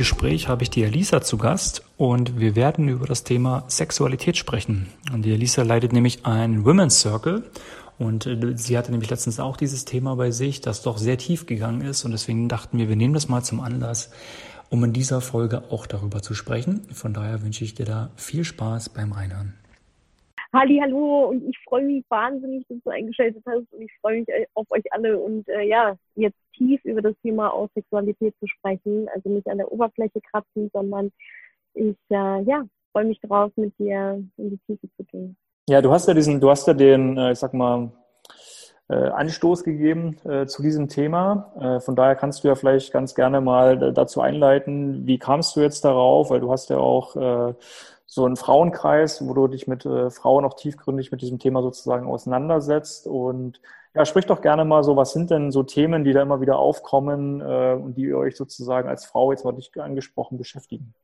Gespräch habe ich die Elisa zu Gast und wir werden über das Thema Sexualität sprechen. Und die Elisa leitet nämlich einen Women's Circle und äh, sie hatte nämlich letztens auch dieses Thema bei sich, das doch sehr tief gegangen ist und deswegen dachten wir, wir nehmen das mal zum Anlass, um in dieser Folge auch darüber zu sprechen. Von daher wünsche ich dir da viel Spaß beim Reinhören. Halli, hallo und ich freue mich wahnsinnig, dass du eingeschaltet hast und ich freue mich auf euch alle und äh, ja, jetzt tief über das Thema aus Sexualität zu sprechen, also nicht an der Oberfläche kratzen, sondern ich äh, ja, freue mich drauf, mit dir in die Tiefe zu gehen. Ja, du hast ja diesen, du hast ja den, äh, ich sag mal, äh, Anstoß gegeben äh, zu diesem Thema. Äh, von daher kannst du ja vielleicht ganz gerne mal dazu einleiten, wie kamst du jetzt darauf, weil du hast ja auch äh, so einen Frauenkreis, wo du dich mit äh, Frauen auch tiefgründig mit diesem Thema sozusagen auseinandersetzt. Und ja, sprich doch gerne mal so, was sind denn so Themen, die da immer wieder aufkommen äh, und die euch sozusagen als Frau jetzt mal nicht angesprochen beschäftigen?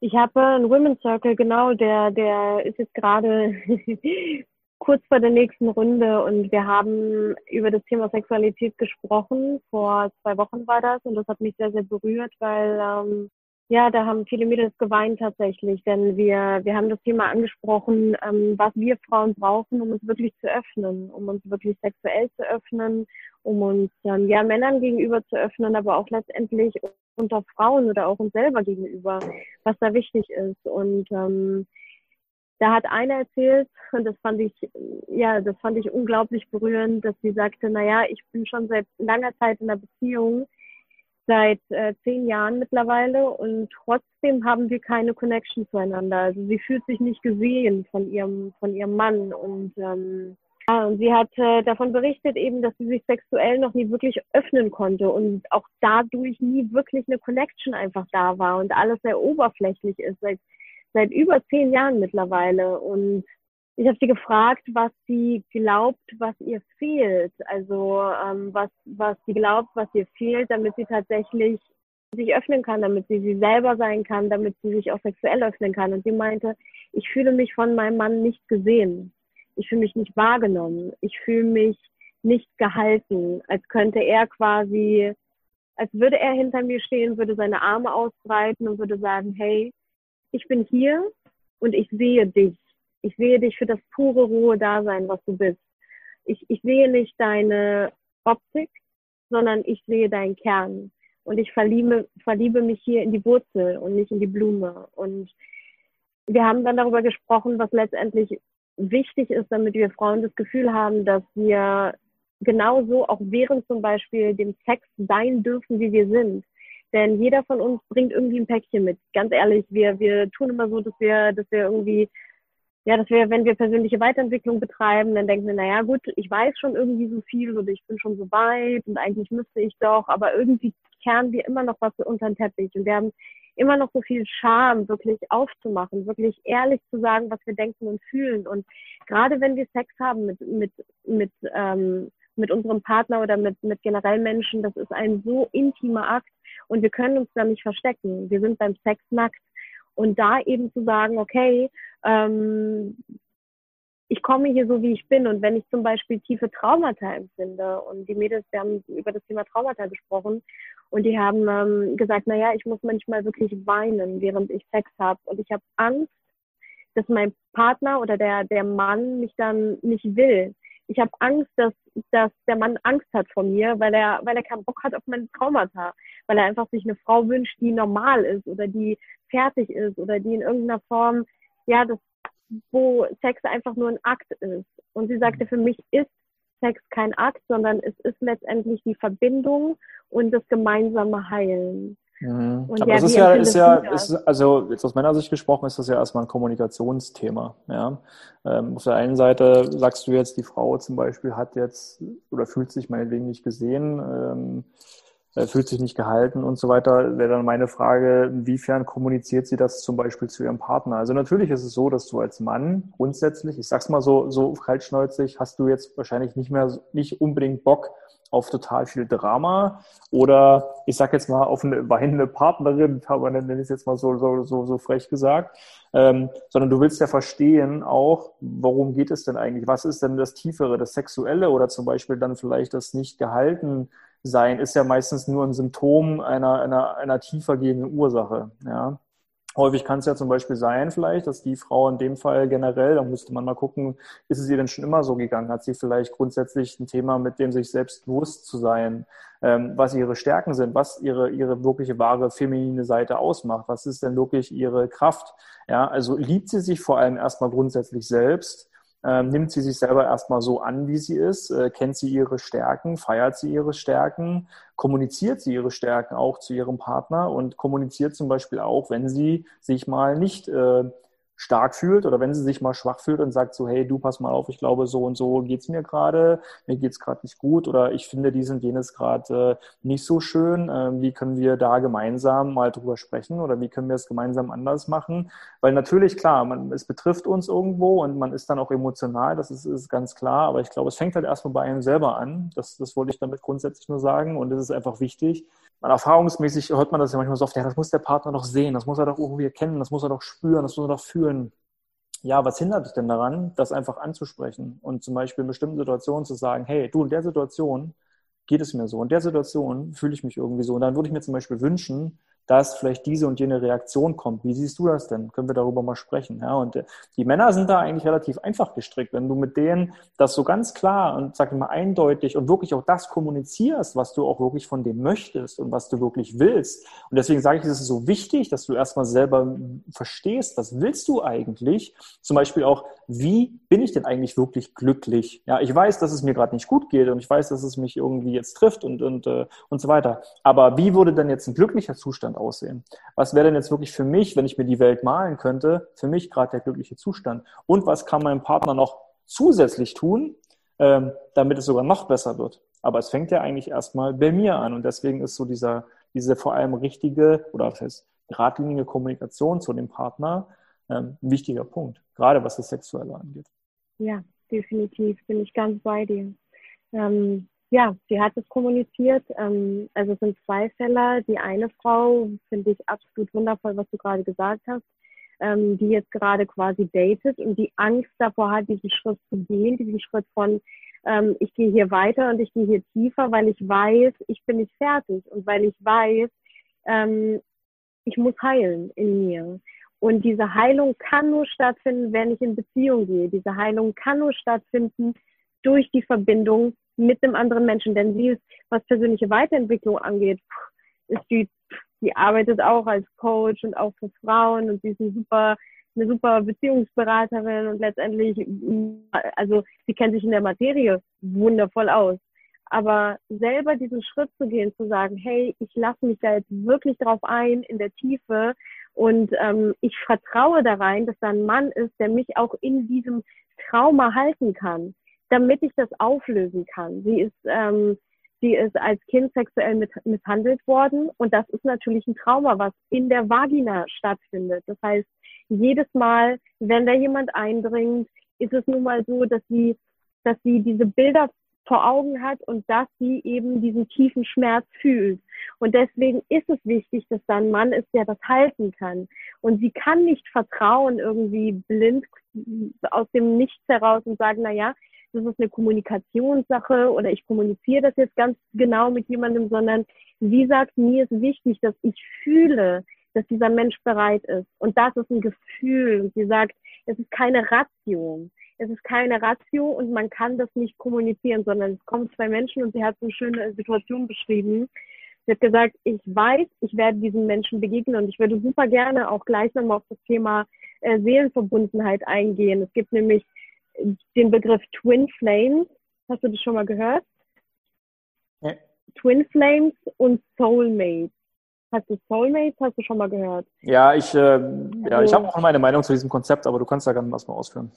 Ich habe einen Women's Circle, genau, der, der ist jetzt gerade kurz vor der nächsten Runde und wir haben über das Thema Sexualität gesprochen. Vor zwei Wochen war das und das hat mich sehr, sehr berührt, weil ähm, ja, da haben viele Mädels geweint tatsächlich, denn wir, wir haben das Thema angesprochen, ähm, was wir Frauen brauchen, um uns wirklich zu öffnen, um uns wirklich sexuell zu öffnen, um uns ähm, ja Männern gegenüber zu öffnen, aber auch letztendlich unter Frauen oder auch uns selber gegenüber, was da wichtig ist. Und ähm, da hat eine erzählt, und das fand ich, ja, das fand ich unglaublich berührend, dass sie sagte, na ja, ich bin schon seit langer Zeit in einer Beziehung, seit äh, zehn Jahren mittlerweile und trotzdem haben wir keine Connection zueinander. Also sie fühlt sich nicht gesehen von ihrem von ihrem Mann und ähm, ja, und sie hat äh, davon berichtet eben, dass sie sich sexuell noch nie wirklich öffnen konnte und auch dadurch nie wirklich eine Connection einfach da war und alles sehr oberflächlich ist seit seit über zehn Jahren mittlerweile und ich habe sie gefragt, was sie glaubt, was ihr fehlt. Also ähm, was, was sie glaubt, was ihr fehlt, damit sie tatsächlich sich öffnen kann, damit sie sie selber sein kann, damit sie sich auch sexuell öffnen kann. Und sie meinte, ich fühle mich von meinem Mann nicht gesehen. Ich fühle mich nicht wahrgenommen. Ich fühle mich nicht gehalten, als könnte er quasi, als würde er hinter mir stehen, würde seine Arme ausbreiten und würde sagen, hey, ich bin hier und ich sehe dich ich sehe dich für das pure, rohe Dasein, was du bist. Ich, ich sehe nicht deine Optik, sondern ich sehe deinen Kern. Und ich verliebe, verliebe mich hier in die Wurzel und nicht in die Blume. Und wir haben dann darüber gesprochen, was letztendlich wichtig ist, damit wir Frauen das Gefühl haben, dass wir genauso auch während zum Beispiel dem Sex sein dürfen, wie wir sind. Denn jeder von uns bringt irgendwie ein Päckchen mit. Ganz ehrlich, wir, wir tun immer so, dass wir, dass wir irgendwie ja, dass wir, wenn wir persönliche Weiterentwicklung betreiben, dann denken wir, naja gut, ich weiß schon irgendwie so viel oder ich bin schon so weit und eigentlich müsste ich doch, aber irgendwie kehren wir immer noch was unter den Teppich und wir haben immer noch so viel Scham, wirklich aufzumachen, wirklich ehrlich zu sagen, was wir denken und fühlen. Und gerade wenn wir Sex haben mit, mit, mit, ähm, mit unserem Partner oder mit, mit generell Menschen, das ist ein so intimer Akt und wir können uns da nicht verstecken. Wir sind beim Sex nackt. Und da eben zu sagen, okay, ähm, ich komme hier so, wie ich bin. Und wenn ich zum Beispiel tiefe Traumata empfinde, und die Mädels, wir haben über das Thema Traumata gesprochen, und die haben ähm, gesagt, na ja, ich muss manchmal wirklich weinen, während ich Sex habe. Und ich habe Angst, dass mein Partner oder der, der Mann mich dann nicht will. Ich habe Angst, dass, dass der Mann Angst hat vor mir, weil er, weil er keinen Bock hat auf meine Traumata, weil er einfach sich eine Frau wünscht, die normal ist oder die fertig ist oder die in irgendeiner Form, ja, das, wo Sex einfach nur ein Akt ist. Und sie sagte, für mich ist Sex kein Akt, sondern es ist letztendlich die Verbindung und das gemeinsame Heilen. Mhm. Aber ja, das ist ja, ist ja ist, also jetzt aus meiner Sicht gesprochen, ist das ja erstmal ein Kommunikationsthema. Ja? Ähm, auf der einen Seite sagst du jetzt, die Frau zum Beispiel hat jetzt oder fühlt sich meinetwegen nicht gesehen. Ähm, äh, fühlt sich nicht gehalten und so weiter, wäre dann meine Frage, inwiefern kommuniziert sie das zum Beispiel zu ihrem Partner? Also natürlich ist es so, dass du als Mann grundsätzlich, ich sag's mal so, so kaltschnäuzig, hast du jetzt wahrscheinlich nicht mehr, nicht unbedingt Bock auf total viel Drama oder ich sag jetzt mal auf eine weinende Partnerin, aber nenne ich es jetzt mal so, so, so, so frech gesagt, ähm, sondern du willst ja verstehen auch, worum geht es denn eigentlich? Was ist denn das Tiefere, das Sexuelle oder zum Beispiel dann vielleicht das nicht gehalten sein ist ja meistens nur ein Symptom einer, einer, einer tiefer gehenden Ursache. Ja. Häufig kann es ja zum Beispiel sein, vielleicht, dass die Frau in dem Fall generell, da müsste man mal gucken, ist es ihr denn schon immer so gegangen? Hat sie vielleicht grundsätzlich ein Thema, mit dem sich selbst bewusst zu sein, ähm, was ihre Stärken sind, was ihre, ihre wirkliche wahre feminine Seite ausmacht? Was ist denn wirklich ihre Kraft? Ja, also liebt sie sich vor allem erstmal grundsätzlich selbst? Ähm, nimmt sie sich selber erstmal so an, wie sie ist, äh, kennt sie ihre Stärken, feiert sie ihre Stärken, kommuniziert sie ihre Stärken auch zu ihrem Partner und kommuniziert zum Beispiel auch, wenn sie sich mal nicht äh, stark fühlt oder wenn sie sich mal schwach fühlt und sagt so, hey, du pass mal auf, ich glaube, so und so geht's mir gerade, mir geht's gerade nicht gut oder ich finde dies und jenes gerade äh, nicht so schön. Äh, wie können wir da gemeinsam mal drüber sprechen oder wie können wir es gemeinsam anders machen? Weil natürlich, klar, man, es betrifft uns irgendwo und man ist dann auch emotional, das ist, ist ganz klar, aber ich glaube, es fängt halt erstmal bei einem selber an. Das, das wollte ich damit grundsätzlich nur sagen und es ist einfach wichtig. Man, erfahrungsmäßig hört man das ja manchmal so oft, ja, das muss der Partner doch sehen, das muss er doch irgendwie erkennen, das muss er doch spüren, das muss er doch fühlen ja, was hindert dich denn daran, das einfach anzusprechen und zum Beispiel in bestimmten Situationen zu sagen, hey, du in der Situation geht es mir so, in der Situation fühle ich mich irgendwie so. Und dann würde ich mir zum Beispiel wünschen, dass vielleicht diese und jene Reaktion kommt. Wie siehst du das denn? Können wir darüber mal sprechen? Ja, und äh, die Männer sind da eigentlich relativ einfach gestrickt. Wenn du mit denen das so ganz klar und sag ich mal eindeutig und wirklich auch das kommunizierst, was du auch wirklich von dem möchtest und was du wirklich willst. Und deswegen sage ich, es ist so wichtig, dass du erstmal selber verstehst, was willst du eigentlich? Zum Beispiel auch, wie bin ich denn eigentlich wirklich glücklich? Ja, ich weiß, dass es mir gerade nicht gut geht und ich weiß, dass es mich irgendwie jetzt trifft und, und, äh, und so weiter. Aber wie würde denn jetzt ein glücklicher Zustand Zustand aussehen? Was wäre denn jetzt wirklich für mich, wenn ich mir die Welt malen könnte, für mich gerade der glückliche Zustand? Und was kann mein Partner noch zusätzlich tun, ähm, damit es sogar noch besser wird? Aber es fängt ja eigentlich erstmal bei mir an und deswegen ist so dieser, diese vor allem richtige oder was heißt geradlinige Kommunikation zu dem Partner ähm, ein wichtiger Punkt, gerade was das Sexuelle angeht. Ja, definitiv bin ich ganz bei dir. Ähm, ja, sie hat es kommuniziert. Ähm, also es sind zwei Fälle. Die eine Frau finde ich absolut wundervoll, was du gerade gesagt hast, ähm, die jetzt gerade quasi datet und die Angst davor hat, diesen Schritt zu gehen, diesen Schritt von ähm, ich gehe hier weiter und ich gehe hier tiefer, weil ich weiß, ich bin nicht fertig und weil ich weiß, ähm, ich muss heilen in mir. Und diese Heilung kann nur stattfinden, wenn ich in Beziehung gehe. Diese Heilung kann nur stattfinden durch die Verbindung mit einem anderen Menschen. Denn sie ist, was persönliche Weiterentwicklung angeht, ist die, die arbeitet auch als Coach und auch für Frauen und sie ist eine super, eine super Beziehungsberaterin und letztendlich, also sie kennt sich in der Materie wundervoll aus. Aber selber diesen Schritt zu gehen, zu sagen, hey, ich lasse mich da jetzt wirklich drauf ein in der Tiefe und ähm, ich vertraue da rein, dass da ein Mann ist, der mich auch in diesem Trauma halten kann damit ich das auflösen kann. Sie ist, ähm, sie ist als Kind sexuell mit, misshandelt worden und das ist natürlich ein Trauma, was in der Vagina stattfindet. Das heißt, jedes Mal, wenn da jemand eindringt, ist es nun mal so, dass sie, dass sie diese Bilder vor Augen hat und dass sie eben diesen tiefen Schmerz fühlt. Und deswegen ist es wichtig, dass da ein Mann ist, der das halten kann. Und sie kann nicht vertrauen irgendwie blind aus dem Nichts heraus und sagen, na ja, das ist eine Kommunikationssache oder ich kommuniziere das jetzt ganz genau mit jemandem, sondern sie sagt, mir ist wichtig, dass ich fühle, dass dieser Mensch bereit ist. Und das ist ein Gefühl. Und sie sagt, es ist keine Ratio. Es ist keine Ratio und man kann das nicht kommunizieren, sondern es kommen zwei Menschen und sie hat so eine schöne Situation beschrieben. Sie hat gesagt, ich weiß, ich werde diesen Menschen begegnen und ich würde super gerne auch gleich nochmal auf das Thema äh, Seelenverbundenheit eingehen. Es gibt nämlich den Begriff Twin Flames. Hast du das schon mal gehört? Ja. Twin Flames und Soulmates. Hast du Soulmates? Hast du schon mal gehört? Ja, ich, äh, ja, also, ich habe auch meine Meinung zu diesem Konzept, aber du kannst da gerne was mal ausführen.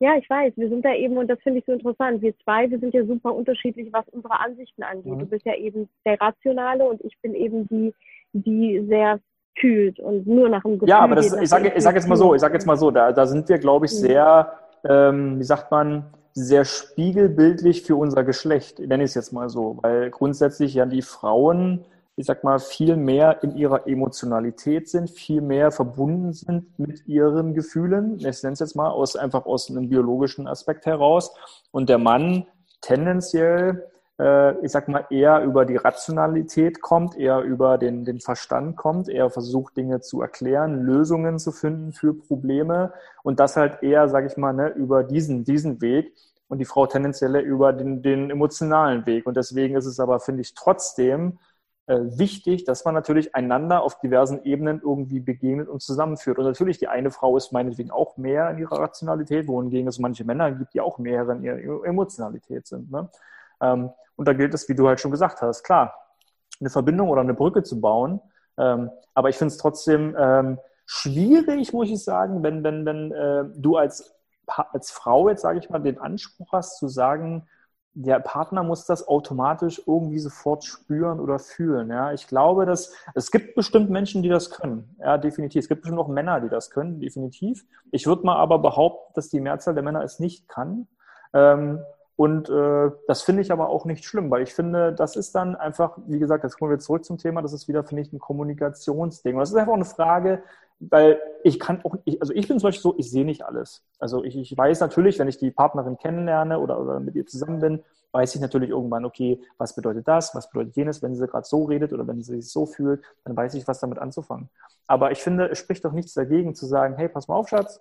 Ja, ich weiß. Wir sind da eben, und das finde ich so interessant. Wir zwei, wir sind ja super unterschiedlich, was unsere Ansichten angeht. Mhm. Du bist ja eben der Rationale und ich bin eben die, die sehr fühlt und nur nach dem Gefühl. Ja, aber das, ich sage ich sag jetzt mal so, ich sage jetzt mal so, da, da sind wir, glaube ich, mhm. sehr ähm, wie sagt man, sehr spiegelbildlich für unser Geschlecht, nenne ich es jetzt mal so, weil grundsätzlich ja die Frauen, ich sag mal, viel mehr in ihrer Emotionalität sind, viel mehr verbunden sind mit ihren Gefühlen. Ich nenne es jetzt mal aus, einfach aus einem biologischen Aspekt heraus. Und der Mann tendenziell ich sag mal, eher über die Rationalität kommt, eher über den, den Verstand kommt, eher versucht, Dinge zu erklären, Lösungen zu finden für Probleme und das halt eher, sag ich mal, ne, über diesen, diesen Weg und die Frau tendenziell über den, den emotionalen Weg. Und deswegen ist es aber, finde ich, trotzdem äh, wichtig, dass man natürlich einander auf diversen Ebenen irgendwie begegnet und zusammenführt. Und natürlich, die eine Frau ist meinetwegen auch mehr in ihrer Rationalität, wohingegen es manche Männer gibt, die auch mehr in ihrer Emotionalität sind. Ne? Ähm, und da gilt es, wie du halt schon gesagt hast, klar, eine Verbindung oder eine Brücke zu bauen. Ähm, aber ich finde es trotzdem ähm, schwierig, muss ich sagen, wenn, wenn, wenn äh, du als, als Frau jetzt, sage ich mal, den Anspruch hast zu sagen, der Partner muss das automatisch irgendwie sofort spüren oder fühlen. Ja, ich glaube, dass es gibt bestimmt Menschen, die das können. Ja, definitiv. Es gibt bestimmt auch Männer, die das können, definitiv. Ich würde mal aber behaupten, dass die Mehrzahl der Männer es nicht kann. Ähm, und äh, das finde ich aber auch nicht schlimm, weil ich finde, das ist dann einfach, wie gesagt, jetzt kommen wir zurück zum Thema, das ist wieder, finde ich, ein Kommunikationsding. Und das ist einfach eine Frage, weil ich kann auch, ich, also ich bin zum Beispiel so, ich sehe nicht alles. Also ich, ich weiß natürlich, wenn ich die Partnerin kennenlerne oder, oder mit ihr zusammen bin, weiß ich natürlich irgendwann, okay, was bedeutet das, was bedeutet jenes, wenn sie gerade so redet oder wenn sie sich so fühlt, dann weiß ich, was damit anzufangen. Aber ich finde, es spricht doch nichts dagegen zu sagen, hey, pass mal auf, Schatz,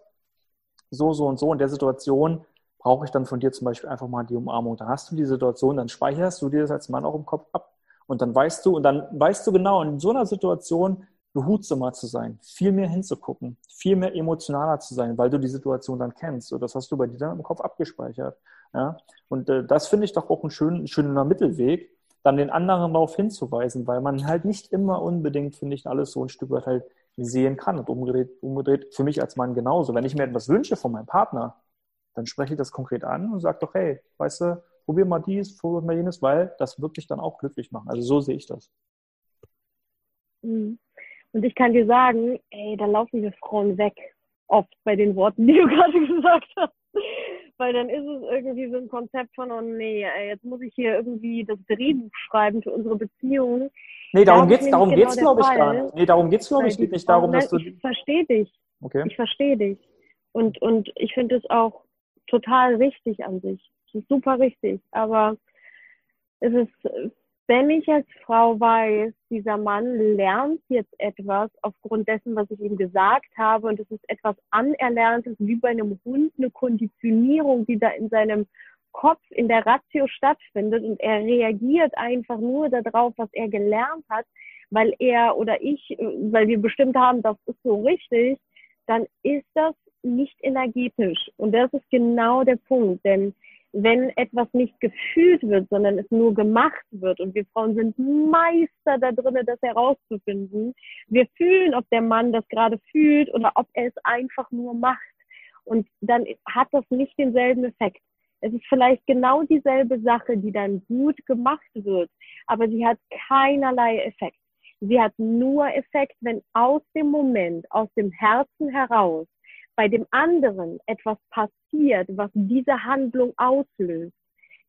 so, so und so in der Situation brauche ich dann von dir zum Beispiel einfach mal die Umarmung. Dann hast du die Situation, dann speicherst du dir das als Mann auch im Kopf ab. Und dann weißt du, und dann weißt du genau, in so einer Situation behutsamer zu sein, viel mehr hinzugucken, viel mehr emotionaler zu sein, weil du die Situation dann kennst. Und das hast du bei dir dann im Kopf abgespeichert. Ja? Und äh, das finde ich doch auch ein schön, schöner Mittelweg, dann den anderen darauf hinzuweisen, weil man halt nicht immer unbedingt, finde ich, alles so ein Stück weit halt sehen kann. Und umgedreht, umgedreht für mich als Mann genauso. Wenn ich mir etwas wünsche von meinem Partner, dann spreche ich das konkret an und sage doch, hey, weißt du, probier mal dies, probier mal jenes, weil das wirklich dann auch glücklich machen. Also so sehe ich das. Mhm. Und ich kann dir sagen, ey, da laufen wir Frauen weg, oft bei den Worten, die du gerade gesagt hast. Weil dann ist es irgendwie so ein Konzept von, oh nee, ey, jetzt muss ich hier irgendwie das Drehbuch schreiben für unsere Beziehung. Nee, darum geht es, darum genau geht's, glaube ich, gar nicht. Nee, darum geht's, glaube ich, geht nicht darum, dass du. Ich verstehe dich. Okay. Ich verstehe dich. Und, und ich finde es auch total richtig an sich. Es ist super richtig. Aber es ist, wenn ich als Frau weiß, dieser Mann lernt jetzt etwas aufgrund dessen, was ich ihm gesagt habe, und es ist etwas Anerlerntes, wie bei einem Hund, eine Konditionierung, die da in seinem Kopf, in der Ratio stattfindet, und er reagiert einfach nur darauf, was er gelernt hat, weil er oder ich, weil wir bestimmt haben, das ist so richtig, dann ist das nicht energetisch. Und das ist genau der Punkt, denn wenn etwas nicht gefühlt wird, sondern es nur gemacht wird, und wir Frauen sind Meister da drinnen, das herauszufinden, wir fühlen, ob der Mann das gerade fühlt oder ob er es einfach nur macht. Und dann hat das nicht denselben Effekt. Es ist vielleicht genau dieselbe Sache, die dann gut gemacht wird, aber sie hat keinerlei Effekt. Sie hat nur Effekt, wenn aus dem Moment, aus dem Herzen heraus bei dem anderen etwas passiert, was diese Handlung auslöst.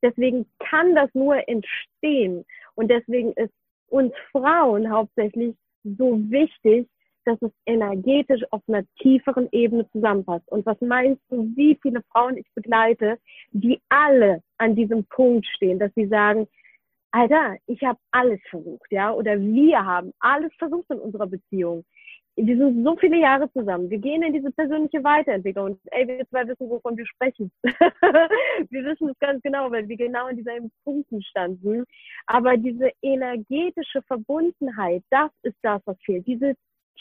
Deswegen kann das nur entstehen. Und deswegen ist uns Frauen hauptsächlich so wichtig, dass es energetisch auf einer tieferen Ebene zusammenpasst. Und was meinst du, wie viele Frauen ich begleite, die alle an diesem Punkt stehen, dass sie sagen, Alter, ich habe alles versucht, ja, oder wir haben alles versucht in unserer Beziehung wir sind so viele Jahre zusammen. Wir gehen in diese persönliche Weiterentwicklung. Und ey, wir zwei wissen, wovon wir sprechen. wir wissen es ganz genau, weil wir genau in dieselben Punkten standen. Aber diese energetische Verbundenheit, das ist das, was fehlt. Diese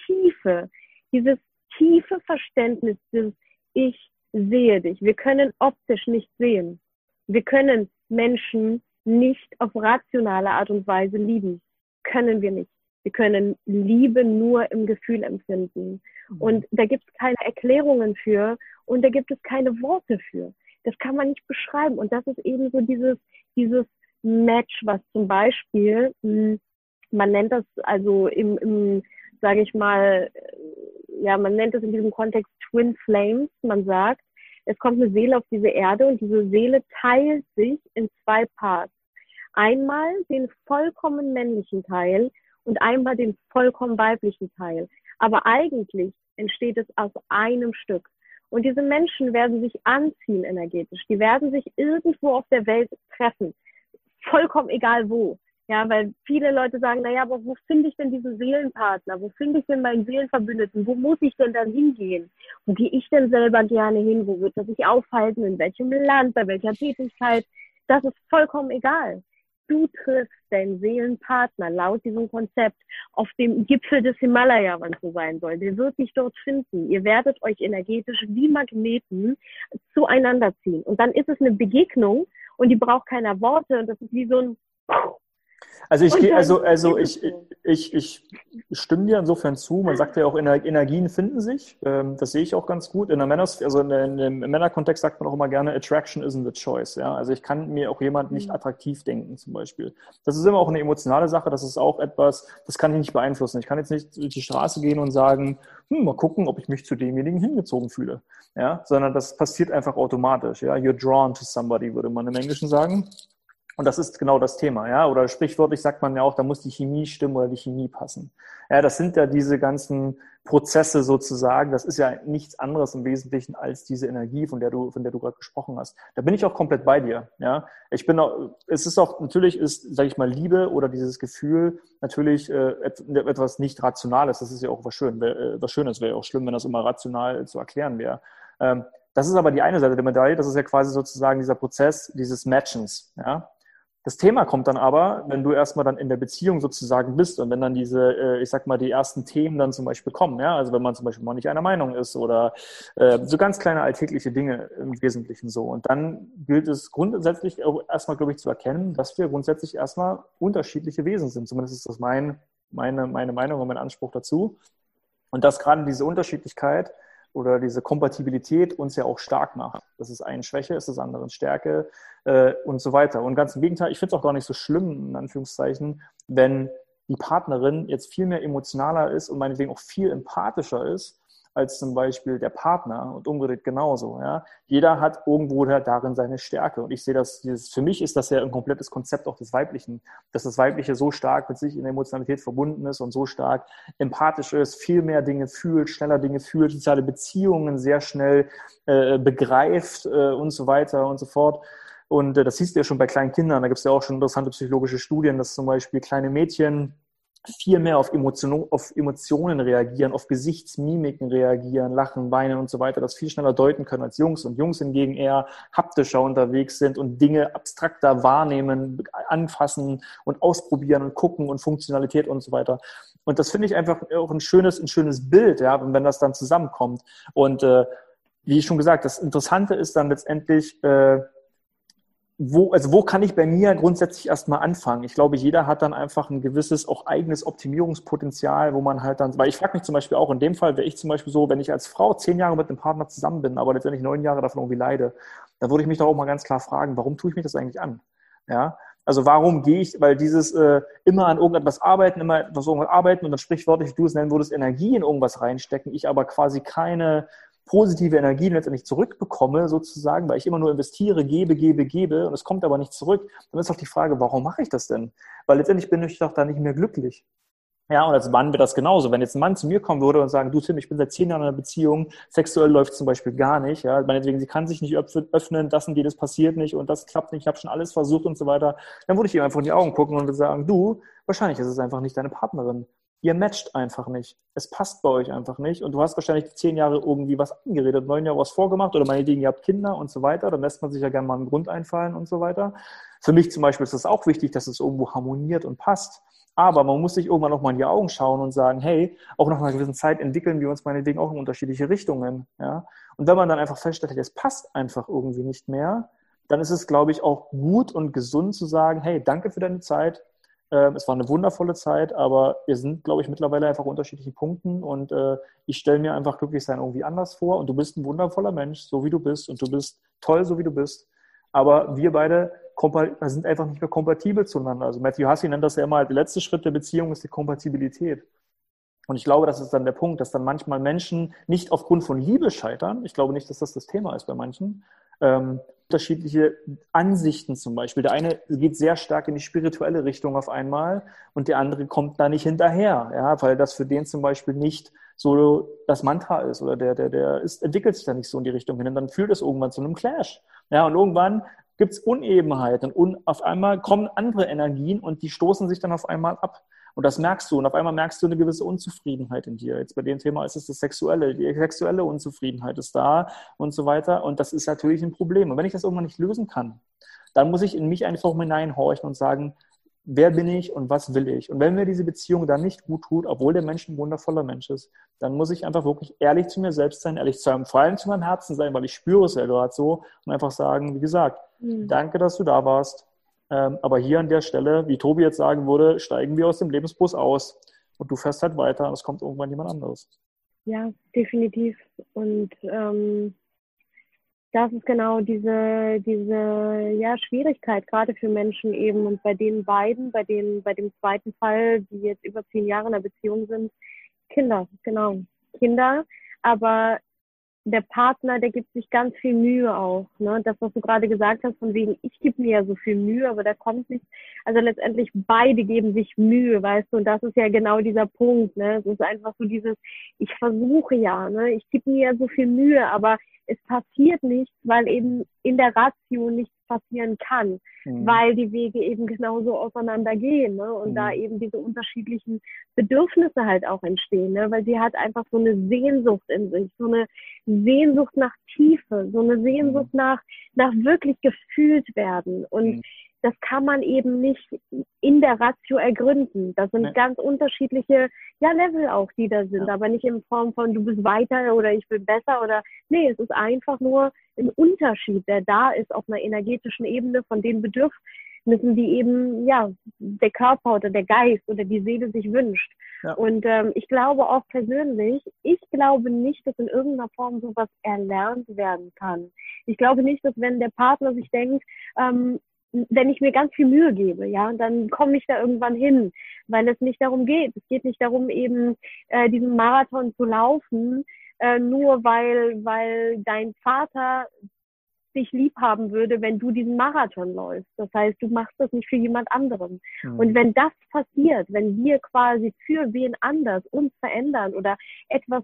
Tiefe, dieses tiefe Verständnis, dieses Ich sehe dich. Wir können optisch nicht sehen. Wir können Menschen nicht auf rationale Art und Weise lieben. Können wir nicht. Wir können Liebe nur im Gefühl empfinden. Mhm. Und da gibt es keine Erklärungen für und da gibt es keine Worte für. Das kann man nicht beschreiben. Und das ist eben so dieses, dieses Match, was zum Beispiel, hm, man nennt das also im, im sage ich mal, ja, man nennt das in diesem Kontext Twin Flames. Man sagt, es kommt eine Seele auf diese Erde und diese Seele teilt sich in zwei Parts. Einmal den vollkommen männlichen Teil, und einmal den vollkommen weiblichen Teil. Aber eigentlich entsteht es aus einem Stück. Und diese Menschen werden sich anziehen energetisch. Die werden sich irgendwo auf der Welt treffen. vollkommen egal wo. Ja, weil viele Leute sagen, naja, aber wo finde ich denn diesen Seelenpartner? Wo finde ich denn meinen Seelenverbündeten? Wo muss ich denn dann hingehen? Wo gehe ich denn selber gerne hin? Wo wird er sich aufhalten? In welchem Land? Bei welcher Tätigkeit? Das ist vollkommen egal. Du triffst deinen Seelenpartner laut diesem Konzept auf dem Gipfel des Himalaya, wenn es so sein soll. Der wird dich dort finden. Ihr werdet euch energetisch wie Magneten zueinander ziehen. Und dann ist es eine Begegnung und die braucht keiner Worte. Und das ist wie so ein also ich gehe, also, also ich, ich, ich stimme dir insofern zu. Man sagt ja auch, Energien finden sich. Ähm, das sehe ich auch ganz gut. In der Männers, also in, im Männerkontext sagt man auch immer gerne, Attraction isn't the choice. Ja, also ich kann mir auch jemand nicht mhm. attraktiv denken, zum Beispiel. Das ist immer auch eine emotionale Sache. Das ist auch etwas, das kann ich nicht beeinflussen. Ich kann jetzt nicht durch die Straße gehen und sagen, hm, mal gucken, ob ich mich zu demjenigen hingezogen fühle. Ja, sondern das passiert einfach automatisch. Ja, you're drawn to somebody, würde man im Englischen sagen. Und das ist genau das Thema, ja. Oder sprichwörtlich sagt man ja auch, da muss die Chemie stimmen oder die Chemie passen. Ja, das sind ja diese ganzen Prozesse sozusagen. Das ist ja nichts anderes im Wesentlichen als diese Energie, von der du, von der du gerade gesprochen hast. Da bin ich auch komplett bei dir, ja. Ich bin auch, es ist auch, natürlich ist, sage ich mal, Liebe oder dieses Gefühl natürlich äh, etwas nicht Rationales. Das ist ja auch was schön, äh, was Schönes wäre ja auch schlimm, wenn das immer rational zu erklären wäre. Ähm, das ist aber die eine Seite der Medaille. Das ist ja quasi sozusagen dieser Prozess dieses Matchens, ja. Das Thema kommt dann aber, wenn du erstmal dann in der Beziehung sozusagen bist und wenn dann diese, äh, ich sag mal, die ersten Themen dann zum Beispiel kommen, ja, also wenn man zum Beispiel mal nicht einer Meinung ist oder äh, so ganz kleine alltägliche Dinge im Wesentlichen so. Und dann gilt es grundsätzlich erstmal, glaube ich, zu erkennen, dass wir grundsätzlich erstmal unterschiedliche Wesen sind. Zumindest ist das mein, meine, meine Meinung und mein Anspruch dazu. Und dass gerade diese Unterschiedlichkeit oder diese Kompatibilität uns ja auch stark macht. Das ist eine Schwäche, ist das andere Stärke äh, und so weiter. Und ganz im Gegenteil, ich finde es auch gar nicht so schlimm, in Anführungszeichen, wenn die Partnerin jetzt viel mehr emotionaler ist und meinetwegen auch viel empathischer ist als zum Beispiel der Partner und umgedreht genauso. Ja? Jeder hat irgendwo darin seine Stärke. Und ich sehe das, dieses, für mich ist das ja ein komplettes Konzept auch des Weiblichen, dass das Weibliche so stark mit sich in der Emotionalität verbunden ist und so stark empathisch ist, viel mehr Dinge fühlt, schneller Dinge fühlt, soziale Beziehungen sehr schnell äh, begreift äh, und so weiter und so fort. Und äh, das siehst du ja schon bei kleinen Kindern. Da gibt es ja auch schon interessante psychologische Studien, dass zum Beispiel kleine Mädchen viel mehr auf, Emotion, auf Emotionen reagieren, auf Gesichtsmimiken reagieren, lachen, weinen und so weiter, das viel schneller deuten können als Jungs und Jungs hingegen eher haptischer unterwegs sind und Dinge abstrakter wahrnehmen, anfassen und ausprobieren und gucken und Funktionalität und so weiter. Und das finde ich einfach auch ein schönes, ein schönes Bild, ja, wenn das dann zusammenkommt. Und äh, wie schon gesagt, das Interessante ist dann letztendlich, äh, wo, also wo kann ich bei mir grundsätzlich erstmal anfangen? Ich glaube, jeder hat dann einfach ein gewisses auch eigenes Optimierungspotenzial, wo man halt dann, weil ich frage mich zum Beispiel auch, in dem Fall wäre ich zum Beispiel so, wenn ich als Frau zehn Jahre mit einem Partner zusammen bin, aber letztendlich neun Jahre davon irgendwie leide, dann würde ich mich doch auch mal ganz klar fragen, warum tue ich mich das eigentlich an? Ja, also warum gehe ich, weil dieses äh, immer an irgendetwas arbeiten, immer etwas irgendwas arbeiten und dann sprichwörtlich, wie du es nennen würdest, Energie in irgendwas reinstecken, ich aber quasi keine positive Energien letztendlich zurückbekomme, sozusagen, weil ich immer nur investiere, gebe, gebe, gebe und es kommt aber nicht zurück, dann ist doch die Frage, warum mache ich das denn? Weil letztendlich bin ich doch da nicht mehr glücklich. Ja, und als Mann wird das genauso. Wenn jetzt ein Mann zu mir kommen würde und sagen, du Tim, ich bin seit zehn Jahren in einer Beziehung, sexuell läuft zum Beispiel gar nicht, ja, meinetwegen, sie kann sich nicht öffnen, das und jedes passiert nicht und das klappt nicht, ich habe schon alles versucht und so weiter, dann würde ich ihm einfach in die Augen gucken und würde sagen, du, wahrscheinlich ist es einfach nicht deine Partnerin ihr matcht einfach nicht. Es passt bei euch einfach nicht. Und du hast wahrscheinlich zehn Jahre irgendwie was angeredet, neun Jahre was vorgemacht oder meinetwegen, ihr habt Kinder und so weiter. Dann lässt man sich ja gerne mal einen Grund einfallen und so weiter. Für mich zum Beispiel ist es auch wichtig, dass es irgendwo harmoniert und passt. Aber man muss sich irgendwann noch mal in die Augen schauen und sagen, hey, auch nach einer gewissen Zeit entwickeln wir uns meinetwegen auch in unterschiedliche Richtungen. Ja? Und wenn man dann einfach feststellt, es passt einfach irgendwie nicht mehr, dann ist es, glaube ich, auch gut und gesund zu sagen, hey, danke für deine Zeit, es war eine wundervolle Zeit, aber wir sind, glaube ich, mittlerweile einfach unterschiedlichen Punkten und äh, ich stelle mir einfach glücklich sein irgendwie anders vor und du bist ein wundervoller Mensch, so wie du bist und du bist toll, so wie du bist. Aber wir beide sind einfach nicht mehr kompatibel zueinander. Also Matthew Hussey nennt das ja immer, der letzte Schritt der Beziehung ist die Kompatibilität. Und ich glaube, das ist dann der Punkt, dass dann manchmal Menschen nicht aufgrund von Liebe scheitern. Ich glaube nicht, dass das das Thema ist bei manchen, ähm, unterschiedliche Ansichten zum Beispiel. Der eine geht sehr stark in die spirituelle Richtung auf einmal und der andere kommt da nicht hinterher, ja, weil das für den zum Beispiel nicht so das Mantra ist oder der, der, der ist, entwickelt sich da nicht so in die Richtung hin und dann führt es irgendwann zu einem Clash. Ja, und irgendwann gibt es Unebenheiten und auf einmal kommen andere Energien und die stoßen sich dann auf einmal ab. Und das merkst du. Und auf einmal merkst du eine gewisse Unzufriedenheit in dir. Jetzt bei dem Thema ist es das Sexuelle. Die sexuelle Unzufriedenheit ist da und so weiter. Und das ist natürlich ein Problem. Und wenn ich das irgendwann nicht lösen kann, dann muss ich in mich einfach hineinhorchen und sagen, wer bin ich und was will ich? Und wenn mir diese Beziehung dann nicht gut tut, obwohl der Mensch ein wundervoller Mensch ist, dann muss ich einfach wirklich ehrlich zu mir selbst sein, ehrlich zu einem, vor allem zu meinem Herzen sein, weil ich spüre es ja gerade so und einfach sagen, wie gesagt, mhm. danke, dass du da warst. Ähm, aber hier an der Stelle, wie Tobi jetzt sagen würde, steigen wir aus dem Lebensbus aus und du fährst halt weiter und es kommt irgendwann jemand anderes. Ja, definitiv. Und ähm, das ist genau diese, diese ja, Schwierigkeit, gerade für Menschen eben. Und bei den beiden, bei, den, bei dem zweiten Fall, die jetzt über zehn Jahre in einer Beziehung sind, Kinder, genau. Kinder, aber der Partner, der gibt sich ganz viel Mühe auch. Ne? Das, was du gerade gesagt hast, von wegen, ich gebe mir ja so viel Mühe, aber da kommt nichts. Also letztendlich beide geben sich Mühe, weißt du, und das ist ja genau dieser Punkt. Ne? Es ist einfach so dieses, ich versuche ja, ne? ich gebe mir ja so viel Mühe, aber es passiert nichts, weil eben in der Ratio nichts passieren kann, mhm. weil die Wege eben genauso auseinandergehen ne? und mhm. da eben diese unterschiedlichen Bedürfnisse halt auch entstehen, ne? weil sie hat einfach so eine Sehnsucht in sich, so eine Sehnsucht nach Tiefe, so eine Sehnsucht mhm. nach, nach wirklich gefühlt werden und mhm das kann man eben nicht in der Ratio ergründen. Das sind nee. ganz unterschiedliche ja, Level auch, die da sind, ja. aber nicht in Form von du bist weiter oder ich bin besser oder nee, es ist einfach nur ein Unterschied, der da ist auf einer energetischen Ebene von den Bedürfnissen, die eben ja der Körper oder der Geist oder die Seele sich wünscht. Ja. Und ähm, ich glaube auch persönlich, ich glaube nicht, dass in irgendeiner Form sowas erlernt werden kann. Ich glaube nicht, dass wenn der Partner sich denkt, ähm, wenn ich mir ganz viel Mühe gebe, ja, dann komme ich da irgendwann hin, weil es nicht darum geht. Es geht nicht darum, eben äh, diesen Marathon zu laufen, äh, nur weil, weil dein Vater dich lieb haben würde, wenn du diesen Marathon läufst. Das heißt, du machst das nicht für jemand anderen. Mhm. Und wenn das passiert, wenn wir quasi für wen anders uns verändern oder etwas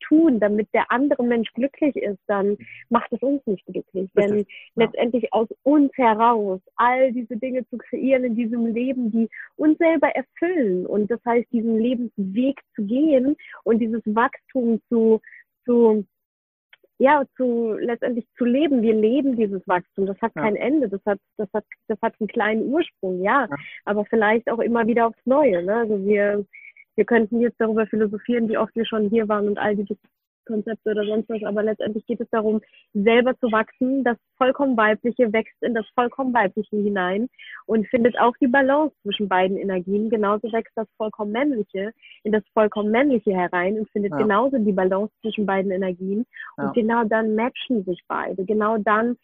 tun, damit der andere Mensch glücklich ist, dann macht es uns nicht glücklich. Denn ja. letztendlich aus uns heraus all diese Dinge zu kreieren in diesem Leben, die uns selber erfüllen. Und das heißt, diesen Lebensweg zu gehen und dieses Wachstum zu, zu ja, zu letztendlich zu leben. Wir leben dieses Wachstum. Das hat ja. kein Ende. Das hat, das hat, das hat einen kleinen Ursprung, ja. ja. Aber vielleicht auch immer wieder aufs Neue. Ne? Also wir, wir könnten jetzt darüber philosophieren, wie oft wir schon hier waren und all die Konzepte oder sonst was, aber letztendlich geht es darum, selber zu wachsen. Das vollkommen Weibliche wächst in das vollkommen Weibliche hinein und findet auch die Balance zwischen beiden Energien. Genauso wächst das vollkommen Männliche in das vollkommen Männliche herein und findet ja. genauso die Balance zwischen beiden Energien. Und ja. genau dann matchen sich beide. Genau dann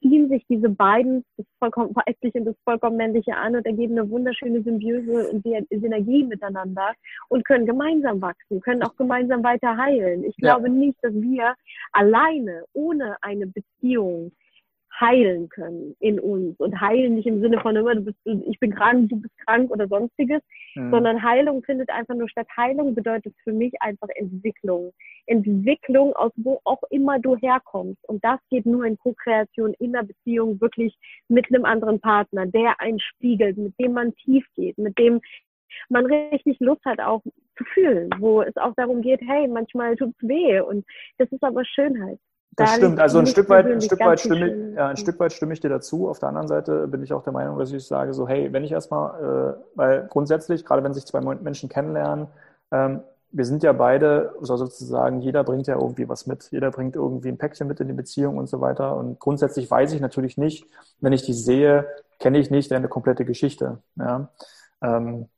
ziehen sich diese beiden, das vollkommen weibliche und das vollkommen männliche an und ergeben eine wunderschöne Symbiose und Synergie miteinander und können gemeinsam wachsen, können auch gemeinsam weiter heilen. Ich glaube ja. nicht, dass wir alleine, ohne eine Beziehung, heilen können in uns und heilen nicht im Sinne von immer du bist ich bin krank du bist krank oder sonstiges sondern Heilung findet einfach nur statt. Heilung bedeutet für mich einfach Entwicklung. Entwicklung aus wo auch immer du herkommst. Und das geht nur in Co-Kreation in der Beziehung wirklich mit einem anderen Partner der einen spiegelt mit dem man tief geht mit dem man richtig Lust hat auch zu fühlen, wo es auch darum geht, hey, manchmal tut's weh. Und das ist aber Schönheit. Das stimmt. Also ein Stück weit, ein Stück weit stimme ich, ja, ein Stück weit stimme ich dir dazu. Auf der anderen Seite bin ich auch der Meinung, dass ich sage so, hey, wenn ich erstmal, äh, weil grundsätzlich, gerade wenn sich zwei Menschen kennenlernen, ähm, wir sind ja beide, also sozusagen, jeder bringt ja irgendwie was mit. Jeder bringt irgendwie ein Päckchen mit in die Beziehung und so weiter. Und grundsätzlich weiß ich natürlich nicht, wenn ich die sehe, kenne ich nicht deine komplette Geschichte. Ja. Ähm,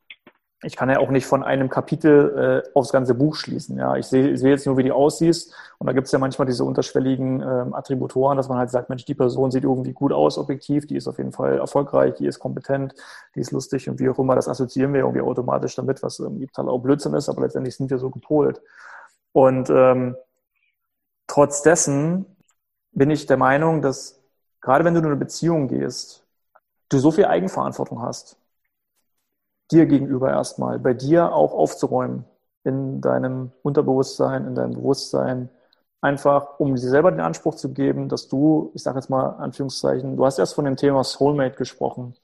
ich kann ja auch nicht von einem Kapitel äh, aufs ganze Buch schließen. Ja, ich sehe seh jetzt nur, wie die aussieht. Und da gibt es ja manchmal diese unterschwelligen ähm, Attributoren, dass man halt sagt, Mensch, die Person sieht irgendwie gut aus, objektiv, die ist auf jeden Fall erfolgreich, die ist kompetent, die ist lustig und wie auch immer. Das assoziieren wir irgendwie automatisch damit, was irgendwie total auch Blödsinn ist, aber letztendlich sind wir so gepolt. Und ähm, trotz dessen bin ich der Meinung, dass gerade wenn du in eine Beziehung gehst, du so viel Eigenverantwortung hast dir gegenüber erstmal, bei dir auch aufzuräumen, in deinem Unterbewusstsein, in deinem Bewusstsein, einfach um dir selber den Anspruch zu geben, dass du, ich sage jetzt mal Anführungszeichen, du hast erst von dem Thema Soulmate gesprochen.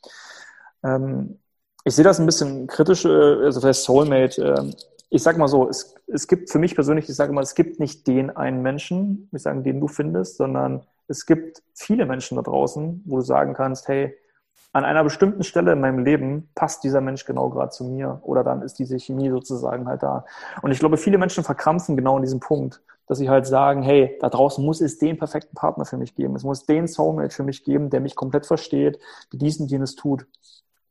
Ähm, ich sehe das ein bisschen kritisch, äh, also für Soulmate. Äh, ich sage mal so, es, es gibt für mich persönlich, ich sage mal, es gibt nicht den einen Menschen, ich sage, den du findest, sondern es gibt viele Menschen da draußen, wo du sagen kannst, hey, an einer bestimmten Stelle in meinem Leben passt dieser Mensch genau gerade zu mir oder dann ist diese Chemie sozusagen halt da. Und ich glaube, viele Menschen verkrampfen genau in diesem Punkt, dass sie halt sagen, hey, da draußen muss es den perfekten Partner für mich geben. Es muss den Soulmate für mich geben, der mich komplett versteht, der dies und jenes tut.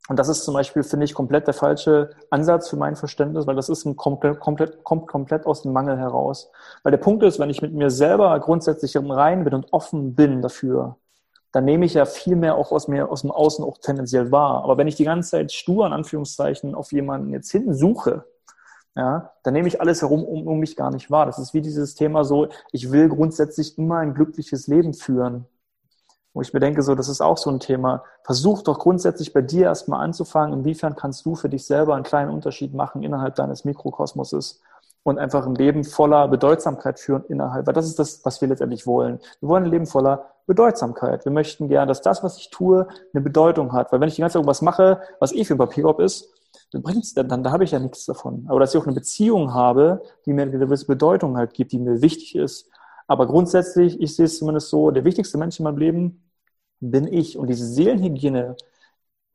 Und das ist zum Beispiel, finde ich, komplett der falsche Ansatz für mein Verständnis, weil das ist ein komplett, komplett, kommt komplett aus dem Mangel heraus. Weil der Punkt ist, wenn ich mit mir selber grundsätzlich im Rein bin und offen bin dafür, dann nehme ich ja viel mehr auch aus mir, aus dem Außen auch tendenziell wahr. Aber wenn ich die ganze Zeit stur, in Anführungszeichen, auf jemanden jetzt hinten suche, ja, dann nehme ich alles herum um, um mich gar nicht wahr. Das ist wie dieses Thema so, ich will grundsätzlich immer ein glückliches Leben führen. Wo ich mir denke, so, das ist auch so ein Thema. Versuch doch grundsätzlich bei dir erstmal anzufangen, inwiefern kannst du für dich selber einen kleinen Unterschied machen innerhalb deines Mikrokosmoses und einfach ein Leben voller Bedeutsamkeit führen innerhalb, weil das ist das, was wir letztendlich wollen. Wir wollen ein Leben voller Bedeutsamkeit. Wir möchten gerne, dass das, was ich tue, eine Bedeutung hat. Weil wenn ich die ganze Zeit irgendwas mache, was eh für ein Papierkorb ist, dann bringt's, dann, dann da habe ich ja nichts davon. Aber dass ich auch eine Beziehung habe, die mir eine gewisse Bedeutung halt gibt, die mir wichtig ist. Aber grundsätzlich, ich sehe es zumindest so, der wichtigste Mensch in meinem Leben bin ich. Und diese Seelenhygiene,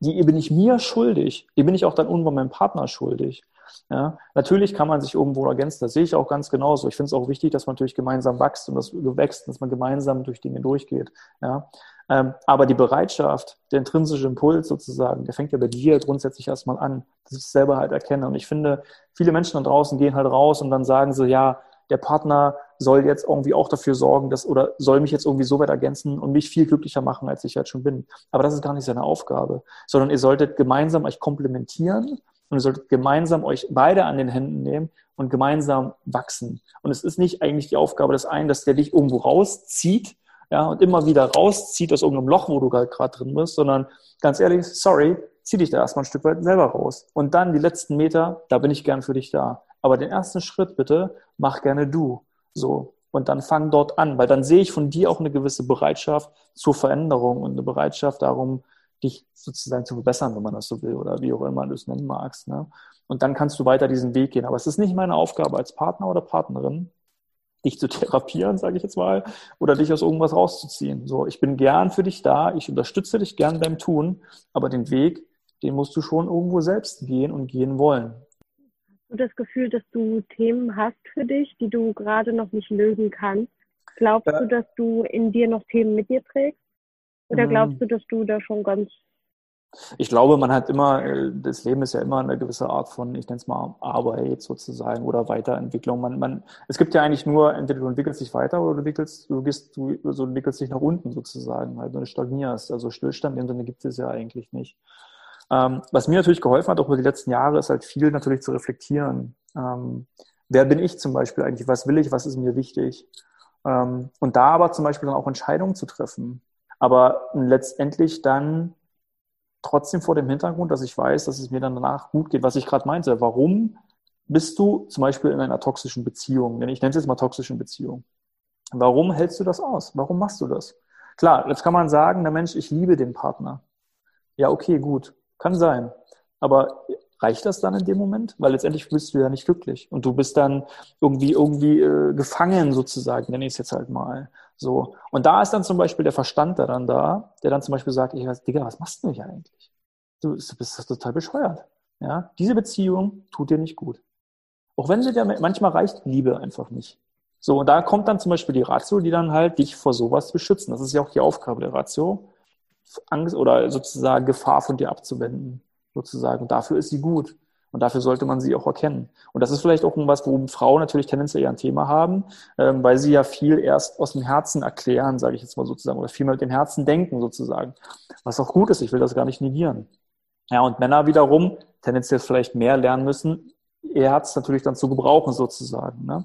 die bin ich mir schuldig. Die bin ich auch dann irgendwann meinem Partner schuldig. Ja, natürlich kann man sich irgendwo ergänzen, das sehe ich auch ganz genauso. Ich finde es auch wichtig, dass man natürlich gemeinsam wächst und das wächst, dass man gemeinsam durch Dinge durchgeht. Ja, ähm, aber die Bereitschaft, der intrinsische Impuls sozusagen, der fängt ja bei dir grundsätzlich erstmal an, dass ich es selber halt erkenne. Und ich finde, viele Menschen da draußen gehen halt raus und dann sagen sie, ja, der Partner soll jetzt irgendwie auch dafür sorgen, dass oder soll mich jetzt irgendwie so weit ergänzen und mich viel glücklicher machen, als ich jetzt schon bin. Aber das ist gar nicht seine Aufgabe, sondern ihr solltet gemeinsam euch komplementieren und ihr solltet gemeinsam euch beide an den Händen nehmen und gemeinsam wachsen. Und es ist nicht eigentlich die Aufgabe des einen, dass der dich irgendwo rauszieht, ja, und immer wieder rauszieht aus irgendeinem Loch, wo du gerade drin bist, sondern ganz ehrlich, sorry, zieh dich da erstmal ein Stück weit selber raus. Und dann die letzten Meter, da bin ich gern für dich da. Aber den ersten Schritt bitte, mach gerne du. So. Und dann fang dort an, weil dann sehe ich von dir auch eine gewisse Bereitschaft zur Veränderung und eine Bereitschaft darum, dich sozusagen zu verbessern, wenn man das so will, oder wie auch immer du es nennen magst. Ne? Und dann kannst du weiter diesen Weg gehen. Aber es ist nicht meine Aufgabe als Partner oder Partnerin, dich zu therapieren, sage ich jetzt mal, oder dich aus irgendwas rauszuziehen. So, ich bin gern für dich da, ich unterstütze dich gern beim Tun, aber den Weg, den musst du schon irgendwo selbst gehen und gehen wollen du das Gefühl, dass du Themen hast für dich, die du gerade noch nicht lösen kannst? Glaubst ja. du, dass du in dir noch Themen mit dir trägst? Oder glaubst du, dass du da schon ganz ich glaube, man hat immer, äh, das Leben ist ja immer eine gewisse Art von, ich nenne es mal Arbeit sozusagen oder Weiterentwicklung. Man, man, es gibt ja eigentlich nur, entweder du entwickelst dich weiter oder du entwickelst, du gehst, du, also entwickelst dich nach unten sozusagen, halt, du stagnierst. Also Stillstand in dem Sinne gibt es ja eigentlich nicht. Ähm, was mir natürlich geholfen hat, auch über die letzten Jahre, ist halt viel natürlich zu reflektieren. Ähm, wer bin ich zum Beispiel eigentlich? Was will ich? Was ist mir wichtig? Ähm, und da aber zum Beispiel dann auch Entscheidungen zu treffen. Aber letztendlich dann trotzdem vor dem Hintergrund, dass ich weiß, dass es mir dann danach gut geht, was ich gerade meinte. Warum bist du zum Beispiel in einer toxischen Beziehung? Denn ich nenne es jetzt mal toxischen Beziehung. Warum hältst du das aus? Warum machst du das? Klar, jetzt kann man sagen, der Mensch, ich liebe den Partner. Ja, okay, gut. Kann sein. Aber reicht das dann in dem Moment? Weil letztendlich bist du ja nicht glücklich und du bist dann irgendwie irgendwie äh, gefangen sozusagen, nenne ich es jetzt halt mal. So. Und da ist dann zum Beispiel der Verstand da dann da, der dann zum Beispiel sagt, ich weiß, Digga, was machst du hier eigentlich? Du bist, total bescheuert. Ja? Diese Beziehung tut dir nicht gut. Auch wenn sie dir manchmal reicht Liebe einfach nicht. So, und da kommt dann zum Beispiel die Ratio, die dann halt dich vor sowas beschützen. Das ist ja auch die Aufgabe der Ratio, Angst oder sozusagen Gefahr von dir abzuwenden, sozusagen. Und dafür ist sie gut. Und dafür sollte man sie auch erkennen. Und das ist vielleicht auch was, wo Frauen natürlich tendenziell ja ein Thema haben, ähm, weil sie ja viel erst aus dem Herzen erklären, sage ich jetzt mal sozusagen, oder viel mit dem Herzen denken sozusagen. Was auch gut ist, ich will das gar nicht negieren. Ja, und Männer wiederum tendenziell vielleicht mehr lernen müssen, ihr Herz natürlich dann zu gebrauchen sozusagen. Ne?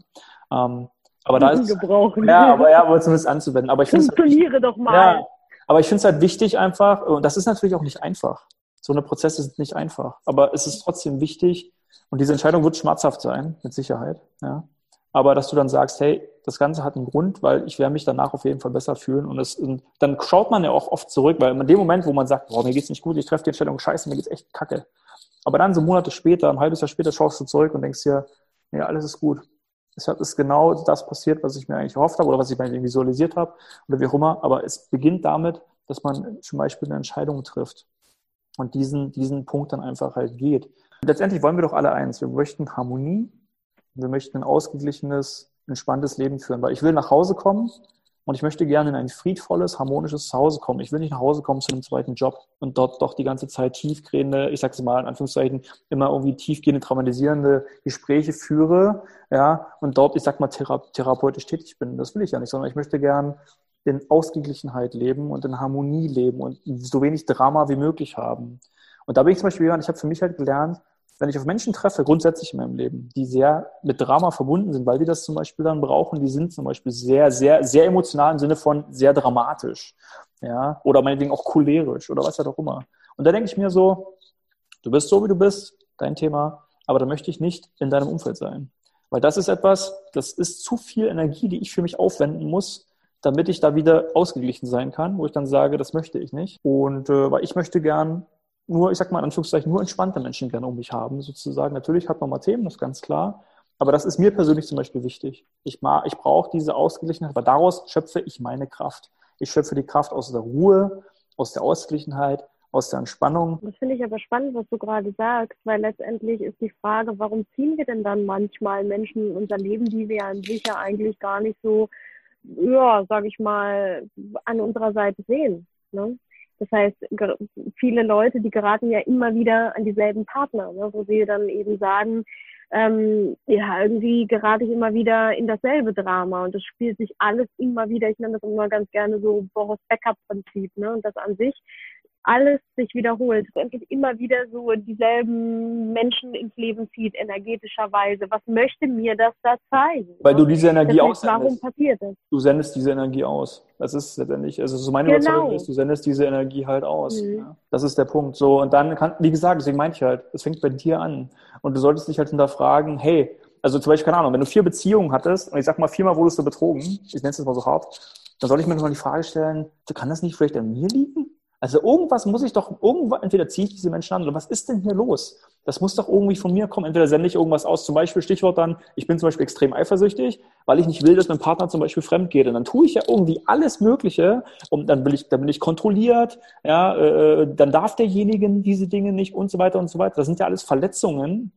Ähm, aber da ist gebrauchen. ja, aber ja, aber zumindest anzuwenden. Aber ich finde funktioniere doch mal. Ja, aber ich finde es halt wichtig einfach, und das ist natürlich auch nicht einfach. So eine Prozesse sind nicht einfach. Aber es ist trotzdem wichtig, und diese Entscheidung wird schmerzhaft sein, mit Sicherheit. Ja. Aber dass du dann sagst, hey, das Ganze hat einen Grund, weil ich werde mich danach auf jeden Fall besser fühlen. Und, es, und dann schaut man ja auch oft zurück, weil in dem Moment, wo man sagt, boah, mir geht's nicht gut, ich treffe die Entscheidung, scheiße, mir geht's echt kacke. Aber dann so Monate später, ein halbes Jahr später, schaust du zurück und denkst dir, ja, alles ist gut. Es ist genau das passiert, was ich mir eigentlich gehofft habe oder was ich mir visualisiert habe oder wie auch immer. Aber es beginnt damit, dass man zum Beispiel eine Entscheidung trifft und diesen, diesen Punkt dann einfach halt geht. Letztendlich wollen wir doch alle eins. Wir möchten Harmonie. Wir möchten ein ausgeglichenes, entspanntes Leben führen, weil ich will nach Hause kommen und ich möchte gerne in ein friedvolles, harmonisches Zuhause kommen. Ich will nicht nach Hause kommen zu einem zweiten Job und dort doch die ganze Zeit tiefgehende, ich sag's mal in Anführungszeichen, immer irgendwie tiefgehende, traumatisierende Gespräche führe, ja, und dort, ich sag mal, thera therapeutisch tätig bin. Das will ich ja nicht, sondern ich möchte gern in Ausgeglichenheit leben und in Harmonie leben und so wenig Drama wie möglich haben. Und da bin ich zum Beispiel jemand, ich habe für mich halt gelernt, wenn ich auf Menschen treffe, grundsätzlich in meinem Leben, die sehr mit Drama verbunden sind, weil die das zum Beispiel dann brauchen, die sind zum Beispiel sehr, sehr, sehr emotional im Sinne von sehr dramatisch, ja, oder meinetwegen auch cholerisch oder was halt auch immer. Und da denke ich mir so, du bist so, wie du bist, dein Thema, aber da möchte ich nicht in deinem Umfeld sein. Weil das ist etwas, das ist zu viel Energie, die ich für mich aufwenden muss, damit ich da wieder ausgeglichen sein kann, wo ich dann sage, das möchte ich nicht. Und äh, weil ich möchte gern nur, ich sag mal in Anführungszeichen, nur entspannte Menschen gerne um mich haben, sozusagen. Natürlich hat man mal Themen, das ist ganz klar. Aber das ist mir persönlich zum Beispiel wichtig. Ich, ich brauche diese Ausgeglichenheit, weil daraus schöpfe ich meine Kraft. Ich schöpfe die Kraft aus der Ruhe, aus der Ausgeglichenheit, aus der Entspannung. Das finde ich aber spannend, was du gerade sagst, weil letztendlich ist die Frage, warum ziehen wir denn dann manchmal Menschen in unser Leben, die wir ja eigentlich gar nicht so, ja, sag ich mal, an unserer Seite sehen. Ne? Das heißt, viele Leute, die geraten ja immer wieder an dieselben Partner, ne, wo sie dann eben sagen, ähm, ja, irgendwie gerate ich immer wieder in dasselbe Drama und das spielt sich alles immer wieder, ich nenne das immer ganz gerne so Boris Becker-Prinzip, ne, und das an sich alles sich wiederholt, endlich immer wieder so dieselben Menschen ins Leben zieht, energetischerweise. Was möchte mir das da zeigen? Weil du diese Energie das heißt, aussendest. Warum passiert das? Du sendest diese Energie aus. Das ist letztendlich, also so meine genau. Überzeugung ist, du sendest diese Energie halt aus. Mhm. Ja. Das ist der Punkt. So, und dann kann, wie gesagt, deswegen meinte ich halt, es fängt bei dir an. Und du solltest dich halt hinterfragen, hey, also zum Beispiel, keine Ahnung, wenn du vier Beziehungen hattest, und ich sag mal, viermal wurdest du betrogen, ich nenne es jetzt mal so hart, dann soll ich mir nochmal die Frage stellen, kann das nicht vielleicht an mir liegen? Also irgendwas muss ich doch, irgendwo, entweder ziehe ich diese Menschen an oder was ist denn hier los? Das muss doch irgendwie von mir kommen. Entweder sende ich irgendwas aus, zum Beispiel Stichwort dann, ich bin zum Beispiel extrem eifersüchtig, weil ich nicht will, dass mein Partner zum Beispiel fremd geht. Und dann tue ich ja irgendwie alles Mögliche und dann bin ich, dann bin ich kontrolliert, ja, äh, dann darf derjenige diese Dinge nicht und so weiter und so weiter. Das sind ja alles Verletzungen,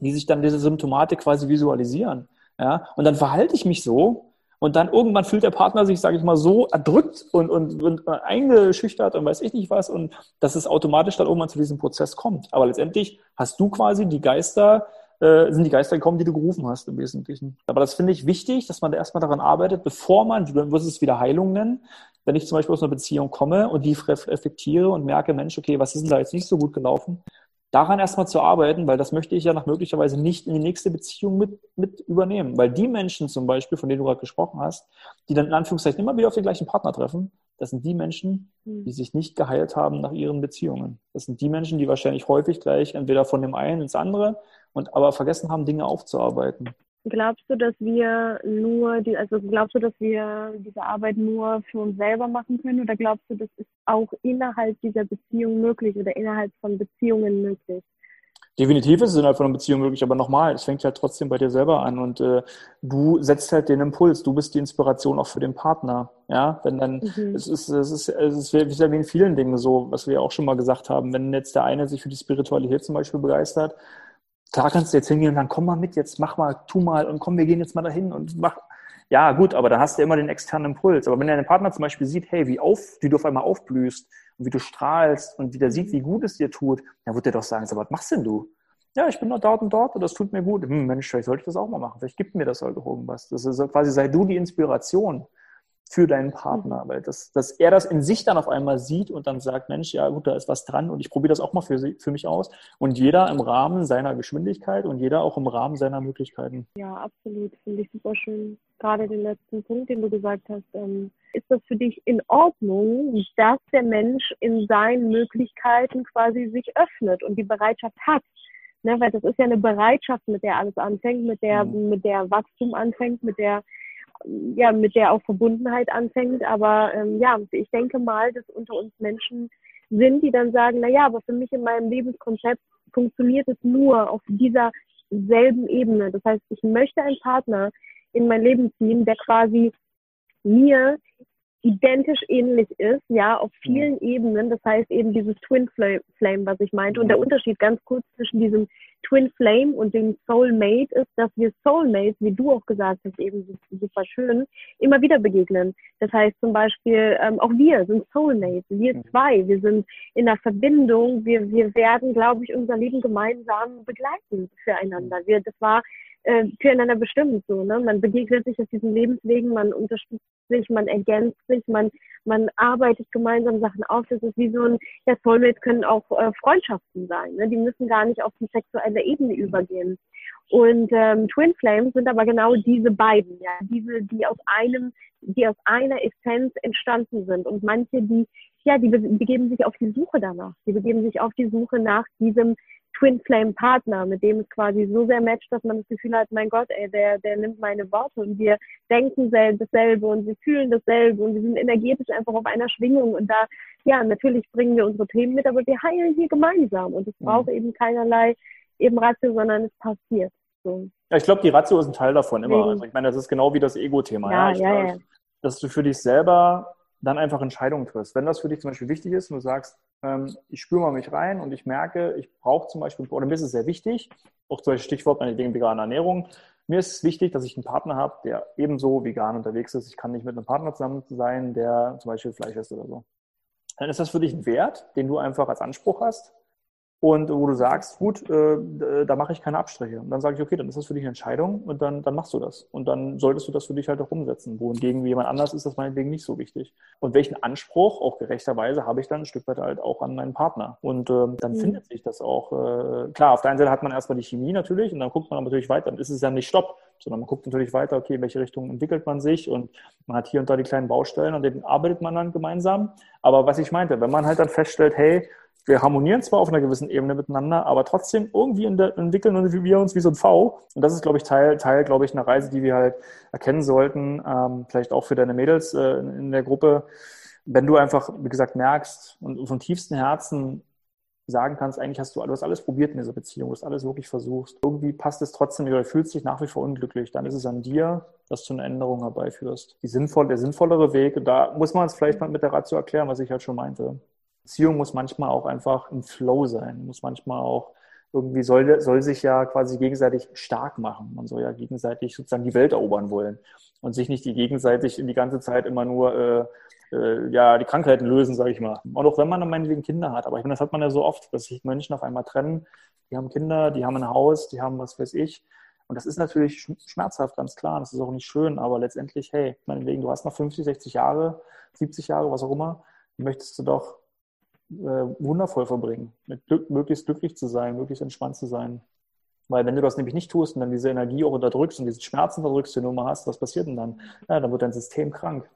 die sich dann diese Symptomatik quasi visualisieren. Ja, und dann verhalte ich mich so, und dann irgendwann fühlt der Partner sich, sage ich mal, so erdrückt und, und, und eingeschüchtert und weiß ich nicht was. Und dass es automatisch dann irgendwann zu diesem Prozess kommt. Aber letztendlich hast du quasi die Geister, äh, sind die Geister gekommen, die du gerufen hast im Wesentlichen. Aber das finde ich wichtig, dass man da erstmal daran arbeitet, bevor man, du wirst es wieder Heilung nennen, wenn ich zum Beispiel aus einer Beziehung komme und die reflektiere und merke, Mensch, okay, was ist denn da jetzt nicht so gut gelaufen? Daran erstmal zu arbeiten, weil das möchte ich ja nach möglicherweise nicht in die nächste Beziehung mit, mit übernehmen. Weil die Menschen zum Beispiel, von denen du gerade gesprochen hast, die dann in Anführungszeichen immer wieder auf den gleichen Partner treffen, das sind die Menschen, hm. die sich nicht geheilt haben nach ihren Beziehungen. Das sind die Menschen, die wahrscheinlich häufig gleich entweder von dem einen ins andere und aber vergessen haben, Dinge aufzuarbeiten. Glaubst du, dass wir nur die, also glaubst du, dass wir diese Arbeit nur für uns selber machen können oder glaubst du, das ist auch innerhalb dieser Beziehung möglich oder innerhalb von Beziehungen möglich? Definitiv ist es innerhalb von einer Beziehung möglich, aber nochmal, es fängt halt trotzdem bei dir selber an und äh, du setzt halt den Impuls, du bist die Inspiration auch für den Partner. Ja, wenn dann, mhm. es ist, es ist, es ist wie in vielen Dingen so, was wir ja auch schon mal gesagt haben, wenn jetzt der eine sich für die Spiritualität zum Beispiel begeistert, klar kannst du jetzt hingehen und dann komm mal mit, jetzt mach mal, tu mal und komm, wir gehen jetzt mal dahin und mach. Ja, gut, aber dann hast du ja immer den externen Impuls. Aber wenn dein Partner zum Beispiel sieht, hey, wie auf, wie du auf einmal aufblühst und wie du strahlst und wie der sieht, wie gut es dir tut, dann wird der doch sagen, so, was machst denn du? Ja, ich bin noch dort und dort und das tut mir gut. Hm, Mensch, vielleicht sollte ich das auch mal machen. Vielleicht gibt mir das auch irgendwas. Das ist quasi, sei du die Inspiration für deinen Partner, mhm. weil das, dass er das in sich dann auf einmal sieht und dann sagt, Mensch, ja gut, da ist was dran und ich probiere das auch mal für, für mich aus und jeder im Rahmen seiner Geschwindigkeit und jeder auch im Rahmen seiner Möglichkeiten. Ja, absolut, finde ich super schön. Gerade den letzten Punkt, den du gesagt hast, ähm, ist das für dich in Ordnung, dass der Mensch in seinen Möglichkeiten quasi sich öffnet und die Bereitschaft hat, Ne, weil das ist ja eine Bereitschaft, mit der alles anfängt, mit der, mhm. mit der Wachstum anfängt, mit der ja, mit der auch Verbundenheit anfängt. Aber ähm, ja, ich denke mal, dass unter uns Menschen sind, die dann sagen, na ja, aber für mich in meinem Lebenskonzept funktioniert es nur auf dieser selben Ebene. Das heißt, ich möchte einen Partner in mein Leben ziehen, der quasi mir identisch ähnlich ist, ja, auf vielen mhm. Ebenen. Das heißt eben dieses Twin Flame, was ich meinte. Und der mhm. Unterschied ganz kurz zwischen diesem Twin Flame und dem Soulmate ist, dass wir Soulmates, wie du auch gesagt hast, eben super schön, immer wieder begegnen. Das heißt zum Beispiel, ähm, auch wir sind Soulmates, wir mhm. zwei, wir sind in der Verbindung, wir, wir werden, glaube ich, unser Leben gemeinsam begleiten füreinander. Wir, das war äh, füreinander bestimmt. So, ne? Man begegnet sich auf diesen Lebenswegen, man unterstützt sich, man ergänzt sich, man, man arbeitet gemeinsam Sachen auf. Das ist wie so ein, ja, Soulmates können auch äh, Freundschaften sein. Ne? Die müssen gar nicht auf die sexuelle Ebene übergehen. Und ähm, Twin Flames sind aber genau diese beiden, ja, diese, die aus einem, die aus einer Essenz entstanden sind. Und manche, die, ja, die begeben sich auf die Suche danach. Die begeben sich auf die Suche nach diesem Twin Flame Partner, mit dem es quasi so sehr matcht, dass man das Gefühl hat, mein Gott, ey, der, der nimmt meine Worte und wir denken dasselbe und wir fühlen dasselbe und wir sind energetisch einfach auf einer Schwingung und da, ja, natürlich bringen wir unsere Themen mit, aber wir heilen hier gemeinsam und es mhm. braucht eben keinerlei eben Ratio, sondern es passiert. So. Ja, ich glaube, die Ratio ist ein Teil davon immer. Also ich meine, das ist genau wie das Ego-Thema. Ja, ja, ja, ja. Dass du für dich selber dann einfach Entscheidungen triffst. Wenn das für dich zum Beispiel wichtig ist und du sagst, ich spüre mal mich rein und ich merke, ich brauche zum Beispiel, oder mir ist es sehr wichtig, auch zum Beispiel Stichwort wegen veganer Ernährung, mir ist es wichtig, dass ich einen Partner habe, der ebenso vegan unterwegs ist. Ich kann nicht mit einem Partner zusammen sein, der zum Beispiel Fleisch isst oder so. Dann ist das für dich ein Wert, den du einfach als Anspruch hast und wo du sagst, gut, äh, da mache ich keine Abstriche. Und dann sage ich, okay, dann ist das für dich eine Entscheidung und dann, dann machst du das. Und dann solltest du das für dich halt auch umsetzen. Wohingegen jemand anders ist das meinetwegen nicht so wichtig. Und welchen Anspruch, auch gerechterweise, habe ich dann ein Stück weit halt auch an meinen Partner. Und äh, dann mhm. findet sich das auch. Äh, klar, auf der einen Seite hat man erstmal die Chemie natürlich und dann guckt man natürlich weiter. Dann ist es ja nicht Stopp, sondern man guckt natürlich weiter, okay, in welche Richtung entwickelt man sich und man hat hier und da die kleinen Baustellen, an denen arbeitet man dann gemeinsam. Aber was ich meinte, wenn man halt dann feststellt, hey, wir harmonieren zwar auf einer gewissen Ebene miteinander, aber trotzdem irgendwie entwickeln wir uns wie so ein V. Und das ist, glaube ich, Teil, Teil, glaube ich, einer Reise, die wir halt erkennen sollten, ähm, vielleicht auch für deine Mädels äh, in der Gruppe. Wenn du einfach, wie gesagt, merkst und vom tiefsten Herzen sagen kannst, eigentlich hast du, du hast alles probiert in dieser Beziehung, du hast alles wirklich versucht. Irgendwie passt es trotzdem oder fühlst dich nach wie vor unglücklich. Dann ist es an dir, dass du eine Änderung herbeiführst. Die sinnvoll, der sinnvollere Weg, da muss man es vielleicht mal mit der Ratio erklären, was ich halt schon meinte. Beziehung muss manchmal auch einfach im Flow sein, muss manchmal auch irgendwie soll, soll sich ja quasi gegenseitig stark machen. Man soll ja gegenseitig sozusagen die Welt erobern wollen und sich nicht die gegenseitig in die ganze Zeit immer nur äh, äh, ja die Krankheiten lösen, sage ich mal. Und auch wenn man dann meinetwegen Kinder hat, aber ich meine, das hat man ja so oft, dass sich Menschen auf einmal trennen. Die haben Kinder, die haben ein Haus, die haben was weiß ich. Und das ist natürlich schmerzhaft, ganz klar. Das ist auch nicht schön, aber letztendlich, hey, meinetwegen, du hast noch 50, 60 Jahre, 70 Jahre, was auch immer, möchtest du doch wundervoll verbringen, mit Glück, möglichst glücklich zu sein, möglichst entspannt zu sein. Weil wenn du das nämlich nicht tust und dann diese Energie auch unterdrückst und diese Schmerzen unterdrückst, die du immer hast, was passiert denn dann? Ja, dann wird dein System krank.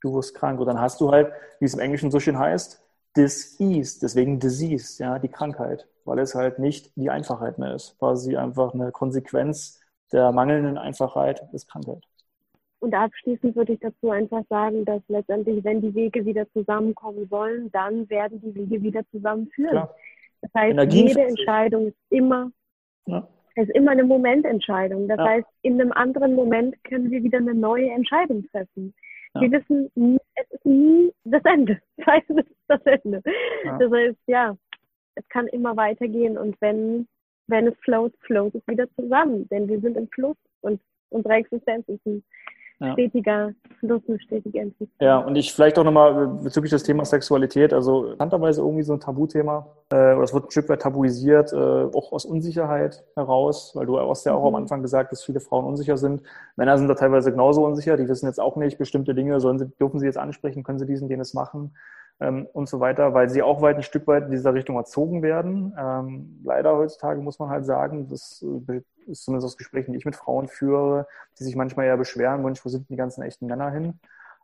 Du wirst krank. Und dann hast du halt, wie es im Englischen so schön heißt, Disease, deswegen Disease, ja, die Krankheit, weil es halt nicht die Einfachheit mehr ist. Quasi einfach eine Konsequenz der mangelnden Einfachheit ist Krankheit. Und abschließend würde ich dazu einfach sagen, dass letztendlich, wenn die Wege wieder zusammenkommen sollen, dann werden die Wege wieder zusammenführen. Klar. Das heißt, Energien jede Entscheidung ist immer, ja. ist immer eine Momententscheidung. Das ja. heißt, in einem anderen Moment können wir wieder eine neue Entscheidung treffen. Ja. Wir wissen, es ist nie das Ende. Das heißt, es ist das Ende. Das heißt, ja, es kann immer weitergehen und wenn, wenn es float, float es wieder zusammen. Denn wir sind im Fluss und unsere Existenz ist ein ja. stetiger Fluss, eine stetige Entwicklung. Ja, und ich vielleicht auch nochmal bezüglich des Themas Sexualität, also interessanterweise irgendwie so ein Tabuthema, äh, oder es wird ein Stück weit tabuisiert, äh, auch aus Unsicherheit heraus, weil du hast ja auch mhm. am Anfang gesagt, dass viele Frauen unsicher sind. Männer sind da teilweise genauso unsicher, die wissen jetzt auch nicht, bestimmte Dinge sollen sie, dürfen sie jetzt ansprechen, können sie diesen, jenes machen ähm, und so weiter, weil sie auch weit ein Stück weit in dieser Richtung erzogen werden. Ähm, leider heutzutage muss man halt sagen, das äh, ist zumindest aus Gesprächen, die ich mit Frauen führe, die sich manchmal ja beschweren, Mensch, wo sind die ganzen echten Männer hin?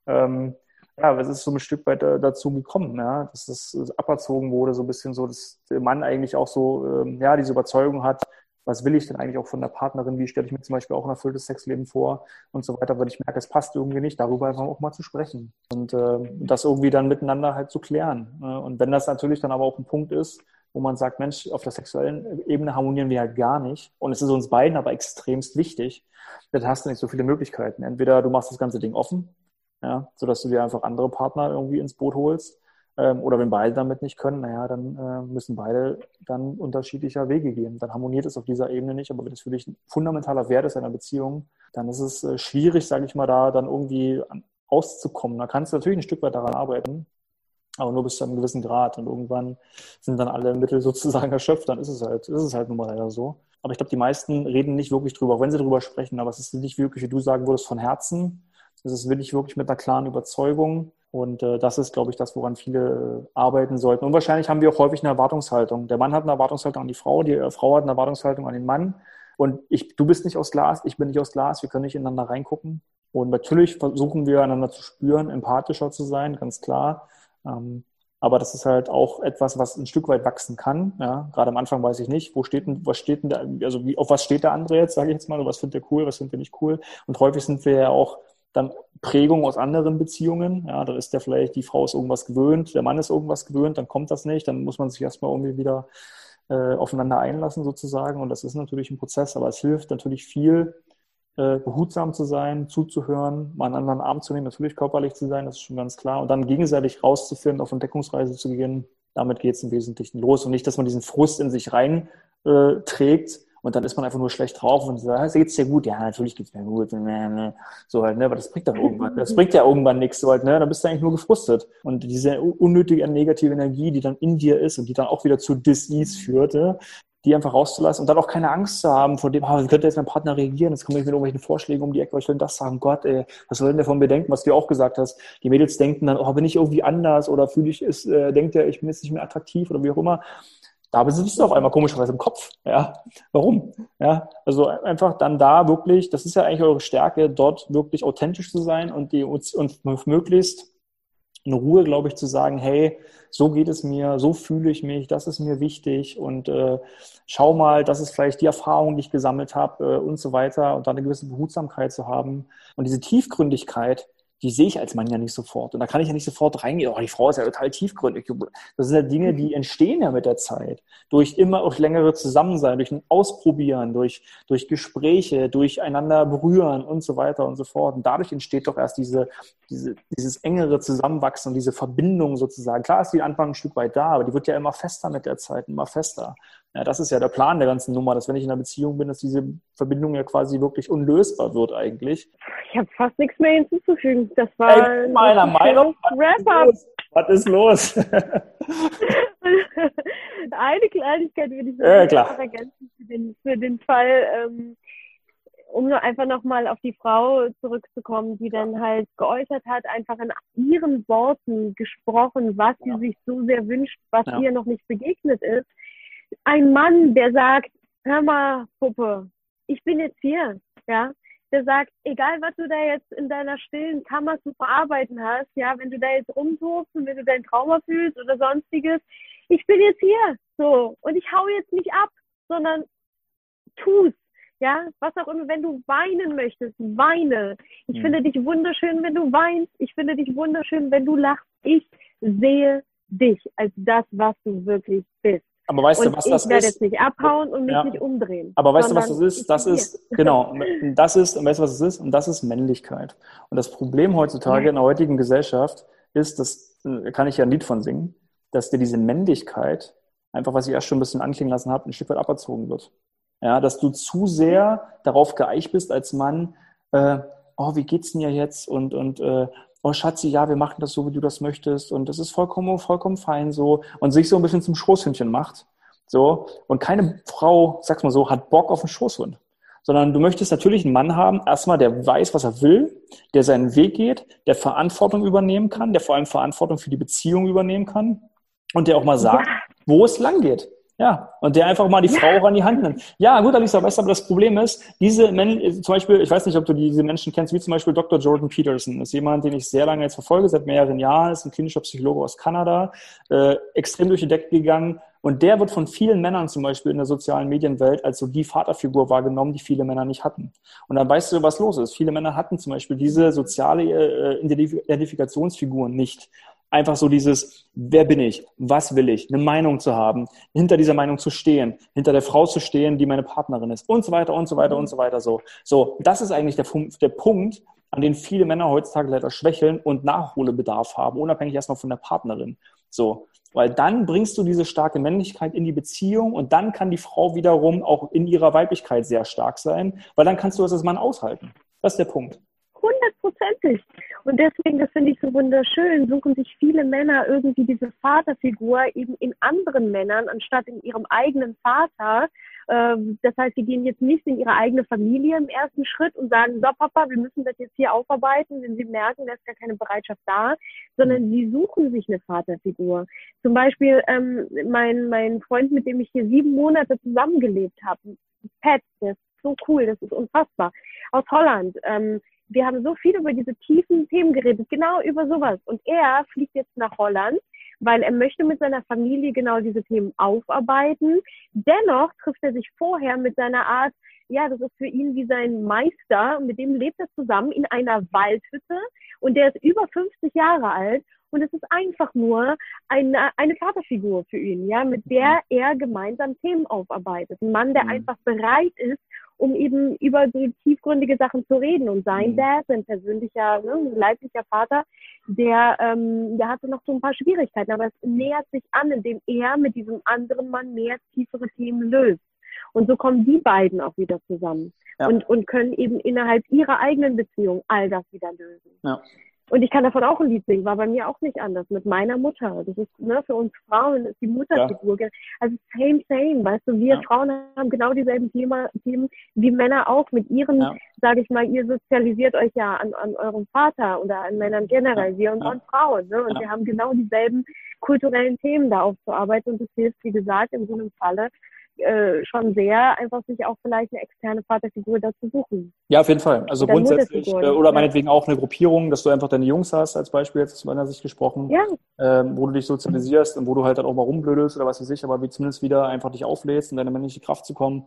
Ähm, ja, es ist so ein Stück weit dazu gekommen, ja, dass das aberzogen wurde, so ein bisschen so, dass der Mann eigentlich auch so, ähm, ja, diese Überzeugung hat, was will ich denn eigentlich auch von der Partnerin, wie stelle ich mir zum Beispiel auch ein erfülltes Sexleben vor und so weiter, weil ich merke, es passt irgendwie nicht, darüber einfach auch mal zu sprechen und äh, das irgendwie dann miteinander halt zu klären. Ne? Und wenn das natürlich dann aber auch ein Punkt ist, wo man sagt, Mensch, auf der sexuellen Ebene harmonieren wir halt gar nicht und es ist uns beiden aber extremst wichtig, dann hast du nicht so viele Möglichkeiten. Entweder du machst das ganze Ding offen, ja, sodass du dir einfach andere Partner irgendwie ins Boot holst oder wenn beide damit nicht können, naja, dann äh, müssen beide dann unterschiedlicher Wege gehen. Dann harmoniert es auf dieser Ebene nicht. Aber wenn es für dich ein fundamentaler Wert ist einer Beziehung, dann ist es äh, schwierig, sage ich mal, da dann irgendwie auszukommen. Da kannst du natürlich ein Stück weit daran arbeiten, aber nur bis zu einem gewissen Grad. Und irgendwann sind dann alle Mittel sozusagen erschöpft. Dann ist es halt, ist es halt nun mal leider so. Aber ich glaube, die meisten reden nicht wirklich drüber, auch wenn sie drüber sprechen. Aber es ist nicht wirklich, wie du sagen würdest, von Herzen. Es ist wirklich wirklich mit einer klaren Überzeugung und äh, das ist, glaube ich, das, woran viele äh, arbeiten sollten. Und wahrscheinlich haben wir auch häufig eine Erwartungshaltung. Der Mann hat eine Erwartungshaltung an die Frau, die äh, Frau hat eine Erwartungshaltung an den Mann. Und ich, du bist nicht aus Glas, ich bin nicht aus Glas, wir können nicht ineinander reingucken. Und natürlich versuchen wir einander zu spüren, empathischer zu sein, ganz klar. Ähm, aber das ist halt auch etwas, was ein Stück weit wachsen kann. Ja, gerade am Anfang weiß ich nicht, wo steht denn, was steht denn da, also wie, auf was steht der andere jetzt, sage ich jetzt mal, was findet er cool, was findet er nicht cool. Und häufig sind wir ja auch dann Prägung aus anderen Beziehungen. Ja, da ist der vielleicht, die Frau ist irgendwas gewöhnt, der Mann ist irgendwas gewöhnt, dann kommt das nicht, dann muss man sich erstmal irgendwie wieder äh, aufeinander einlassen sozusagen. Und das ist natürlich ein Prozess, aber es hilft natürlich viel, äh, behutsam zu sein, zuzuhören, mal einen anderen Arm zu nehmen, natürlich körperlich zu sein, das ist schon ganz klar. Und dann gegenseitig rauszufinden, auf Entdeckungsreise zu gehen, damit geht es im Wesentlichen los. Und nicht, dass man diesen Frust in sich rein äh, trägt, und dann ist man einfach nur schlecht drauf und sagt, geht's dir gut? Ja, natürlich geht's mir gut. So halt, ne, aber das bringt dann irgendwann, das bringt ja irgendwann nichts, so halt, ne, dann bist du eigentlich nur gefrustet. Und diese unnötige negative Energie, die dann in dir ist und die dann auch wieder zu Disease führte, die einfach rauszulassen und dann auch keine Angst zu haben vor dem, oh, wie könnte jetzt mein Partner reagieren? Jetzt komme ich mit irgendwelchen Vorschlägen um die Ecke, was soll denn das sagen? Gott, ey, was soll denn der von mir denken, was du auch gesagt hast? Die Mädels denken dann, oh, bin ich irgendwie anders oder fühle ich, ist, äh, denkt er, ich bin jetzt nicht mehr attraktiv oder wie auch immer. Da sitzt du auf einmal komischerweise im Kopf. Ja, warum? Ja, also einfach dann da wirklich, das ist ja eigentlich eure Stärke, dort wirklich authentisch zu sein und die und möglichst in Ruhe, glaube ich, zu sagen, hey, so geht es mir, so fühle ich mich, das ist mir wichtig und äh, schau mal, das ist vielleicht die Erfahrung, die ich gesammelt habe äh, und so weiter und dann eine gewisse Behutsamkeit zu haben und diese Tiefgründigkeit, die sehe ich als Mann ja nicht sofort. Und da kann ich ja nicht sofort reingehen, oh, die Frau ist ja total tiefgründig. Das sind ja Dinge, die entstehen ja mit der Zeit. Durch immer auch längere Zusammensein, durch ein Ausprobieren, durch, durch Gespräche, durch einander berühren und so weiter und so fort. Und dadurch entsteht doch erst diese, diese, dieses engere Zusammenwachsen und diese Verbindung sozusagen. Klar ist die Anfang ein Stück weit da, aber die wird ja immer fester mit der Zeit, immer fester. Ja, das ist ja der Plan der ganzen Nummer, dass wenn ich in einer Beziehung bin, dass diese Verbindung ja quasi wirklich unlösbar wird eigentlich. Ich habe fast nichts mehr hinzuzufügen. Das war Ey, meiner Meinung Wrap-up. Was ist los? Eine Kleinigkeit würde ich ja, klar. ergänzen für den, für den Fall, ähm, um nur einfach nochmal auf die Frau zurückzukommen, die dann halt geäußert hat, einfach in ihren Worten gesprochen, was ja. sie sich so sehr wünscht, was ja. ihr noch nicht begegnet ist ein Mann, der sagt, hör mal, Puppe, ich bin jetzt hier, ja, der sagt, egal was du da jetzt in deiner stillen Kammer zu verarbeiten hast, ja, wenn du da jetzt rumtobst und wenn du dein Trauma fühlst oder sonstiges, ich bin jetzt hier, so, und ich hau jetzt nicht ab, sondern tu's, ja, was auch immer, wenn du weinen möchtest, weine. Ich mhm. finde dich wunderschön, wenn du weinst. Ich finde dich wunderschön, wenn du lachst. Ich sehe dich als das, was du wirklich bist. Aber weißt und du, was das ist? Ich werde jetzt nicht abhauen und mich ja. nicht umdrehen. Aber weißt du, was das ist? Das ist, genau, das ist, und weißt du, was es ist? Und das ist Männlichkeit. Und das Problem heutzutage ja. in der heutigen Gesellschaft ist, das äh, kann ich ja ein Lied von singen, dass dir diese Männlichkeit, einfach was ich erst schon ein bisschen anklingen lassen habe, ein Stück weit aberzogen wird. Ja, dass du zu sehr darauf geeicht bist als Mann, äh, oh, wie geht's mir jetzt? Und, und äh, oh Schatzi, ja, wir machen das so, wie du das möchtest und das ist vollkommen, vollkommen fein so und sich so ein bisschen zum Schoßhündchen macht. So. Und keine Frau, sag's mal so, hat Bock auf einen Schoßhund. Sondern du möchtest natürlich einen Mann haben, erstmal, der weiß, was er will, der seinen Weg geht, der Verantwortung übernehmen kann, der vor allem Verantwortung für die Beziehung übernehmen kann und der auch mal sagt, ja. wo es lang geht. Ja, und der einfach mal die ja. Frau auch an die Hand nimmt. Ja, gut, Alisa, weißt du, aber das Problem ist, diese Menschen, zum Beispiel, ich weiß nicht, ob du diese Menschen kennst, wie zum Beispiel Dr. Jordan Peterson, ist jemand, den ich sehr lange jetzt verfolge, seit mehreren Jahren, ist ein klinischer Psychologe aus Kanada, äh, extrem durch die Decke gegangen, Und der wird von vielen Männern zum Beispiel in der sozialen Medienwelt als so die Vaterfigur wahrgenommen, die viele Männer nicht hatten. Und dann weißt du, was los ist. Viele Männer hatten zum Beispiel diese soziale äh, Identifikationsfiguren nicht. Einfach so dieses, wer bin ich? Was will ich? Eine Meinung zu haben, hinter dieser Meinung zu stehen, hinter der Frau zu stehen, die meine Partnerin ist und so weiter und so weiter und so weiter. So, so das ist eigentlich der, der Punkt, an den viele Männer heutzutage leider schwächeln und Nachholbedarf haben, unabhängig erstmal von der Partnerin. So, weil dann bringst du diese starke Männlichkeit in die Beziehung und dann kann die Frau wiederum auch in ihrer Weiblichkeit sehr stark sein, weil dann kannst du das als Mann aushalten. Das ist der Punkt hundertprozentig. Und deswegen, das finde ich so wunderschön, suchen sich viele Männer irgendwie diese Vaterfigur eben in anderen Männern, anstatt in ihrem eigenen Vater. Ähm, das heißt, sie gehen jetzt nicht in ihre eigene Familie im ersten Schritt und sagen, so Papa, wir müssen das jetzt hier aufarbeiten, wenn sie merken, da ist gar keine Bereitschaft da, sondern sie suchen sich eine Vaterfigur. Zum Beispiel ähm, mein, mein Freund, mit dem ich hier sieben Monate zusammengelebt habe, Pat, der ist so cool, das ist unfassbar, aus Holland. Ähm, wir haben so viel über diese tiefen Themen geredet, genau über sowas. Und er fliegt jetzt nach Holland, weil er möchte mit seiner Familie genau diese Themen aufarbeiten. Dennoch trifft er sich vorher mit seiner Art, ja, das ist für ihn wie sein Meister, mit dem lebt er zusammen in einer Waldhütte und der ist über 50 Jahre alt und es ist einfach nur eine, eine Vaterfigur für ihn, ja, mit der er gemeinsam Themen aufarbeitet. Ein Mann, der mhm. einfach bereit ist, um eben über so tiefgründige Sachen zu reden. Und sein mhm. Dad, sein persönlicher, ne, leiblicher Vater, der, ähm, der hatte noch so ein paar Schwierigkeiten, aber es nähert sich an, indem er mit diesem anderen Mann mehr tiefere Themen löst. Und so kommen die beiden auch wieder zusammen ja. und, und können eben innerhalb ihrer eigenen Beziehung all das wieder lösen. Ja. Und ich kann davon auch ein Lied singen, war bei mir auch nicht anders, mit meiner Mutter. Das ist, ne, für uns Frauen ist die Mutterfigur. Ja. Also same, same, weißt du, wir ja. Frauen haben genau dieselben Thema, Themen wie Männer auch mit ihren, ja. sage ich mal, ihr sozialisiert euch ja an, an eurem Vater oder an Männern generell, wir und an Frauen. Ne? Und wir haben genau dieselben kulturellen Themen da aufzuarbeiten und das hilft, wie gesagt, in so einem Falle äh, schon sehr, einfach sich auch vielleicht eine externe Vaterfigur dazu suchen. Ja, auf jeden Fall. Also grundsätzlich, äh, oder meinetwegen auch eine Gruppierung, dass du einfach deine Jungs hast, als Beispiel jetzt aus meiner Sicht gesprochen, ja. ähm, wo du dich sozialisierst und wo du halt dann auch mal rumblödelst oder was weiß ich, aber wie zumindest wieder einfach dich auflädst, in deine männliche Kraft zu kommen.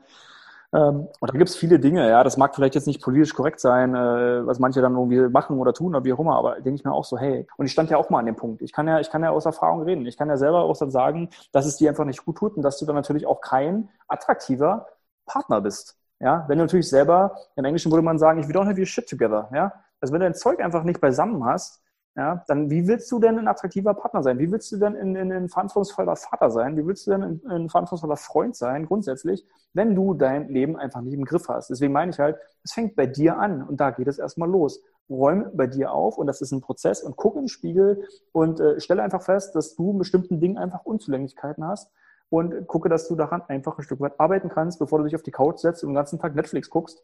Ähm, und da gibt es viele Dinge, ja, das mag vielleicht jetzt nicht politisch korrekt sein, äh, was manche dann irgendwie machen oder tun oder wie auch immer, aber denke ich mir auch so, hey, und ich stand ja auch mal an dem Punkt. Ich kann ja, ich kann ja aus Erfahrung reden. Ich kann ja selber auch dann sagen, dass es dir einfach nicht gut tut und dass du dann natürlich auch kein attraktiver Partner bist. Ja, wenn du natürlich selber, im Englischen würde man sagen, ich we don't have your shit together, ja. Also wenn du dein Zeug einfach nicht beisammen hast, ja, dann wie willst du denn ein attraktiver Partner sein? Wie willst du denn ein, ein, ein verantwortungsvoller Vater sein? Wie willst du denn ein, ein verantwortungsvoller Freund sein, grundsätzlich, wenn du dein Leben einfach nicht im Griff hast? Deswegen meine ich halt, es fängt bei dir an und da geht es erstmal los. Räume bei dir auf und das ist ein Prozess und guck den Spiegel und äh, stelle einfach fest, dass du in bestimmten Dingen einfach Unzulänglichkeiten hast und gucke, dass du daran einfach ein Stück weit arbeiten kannst, bevor du dich auf die Couch setzt und den ganzen Tag Netflix guckst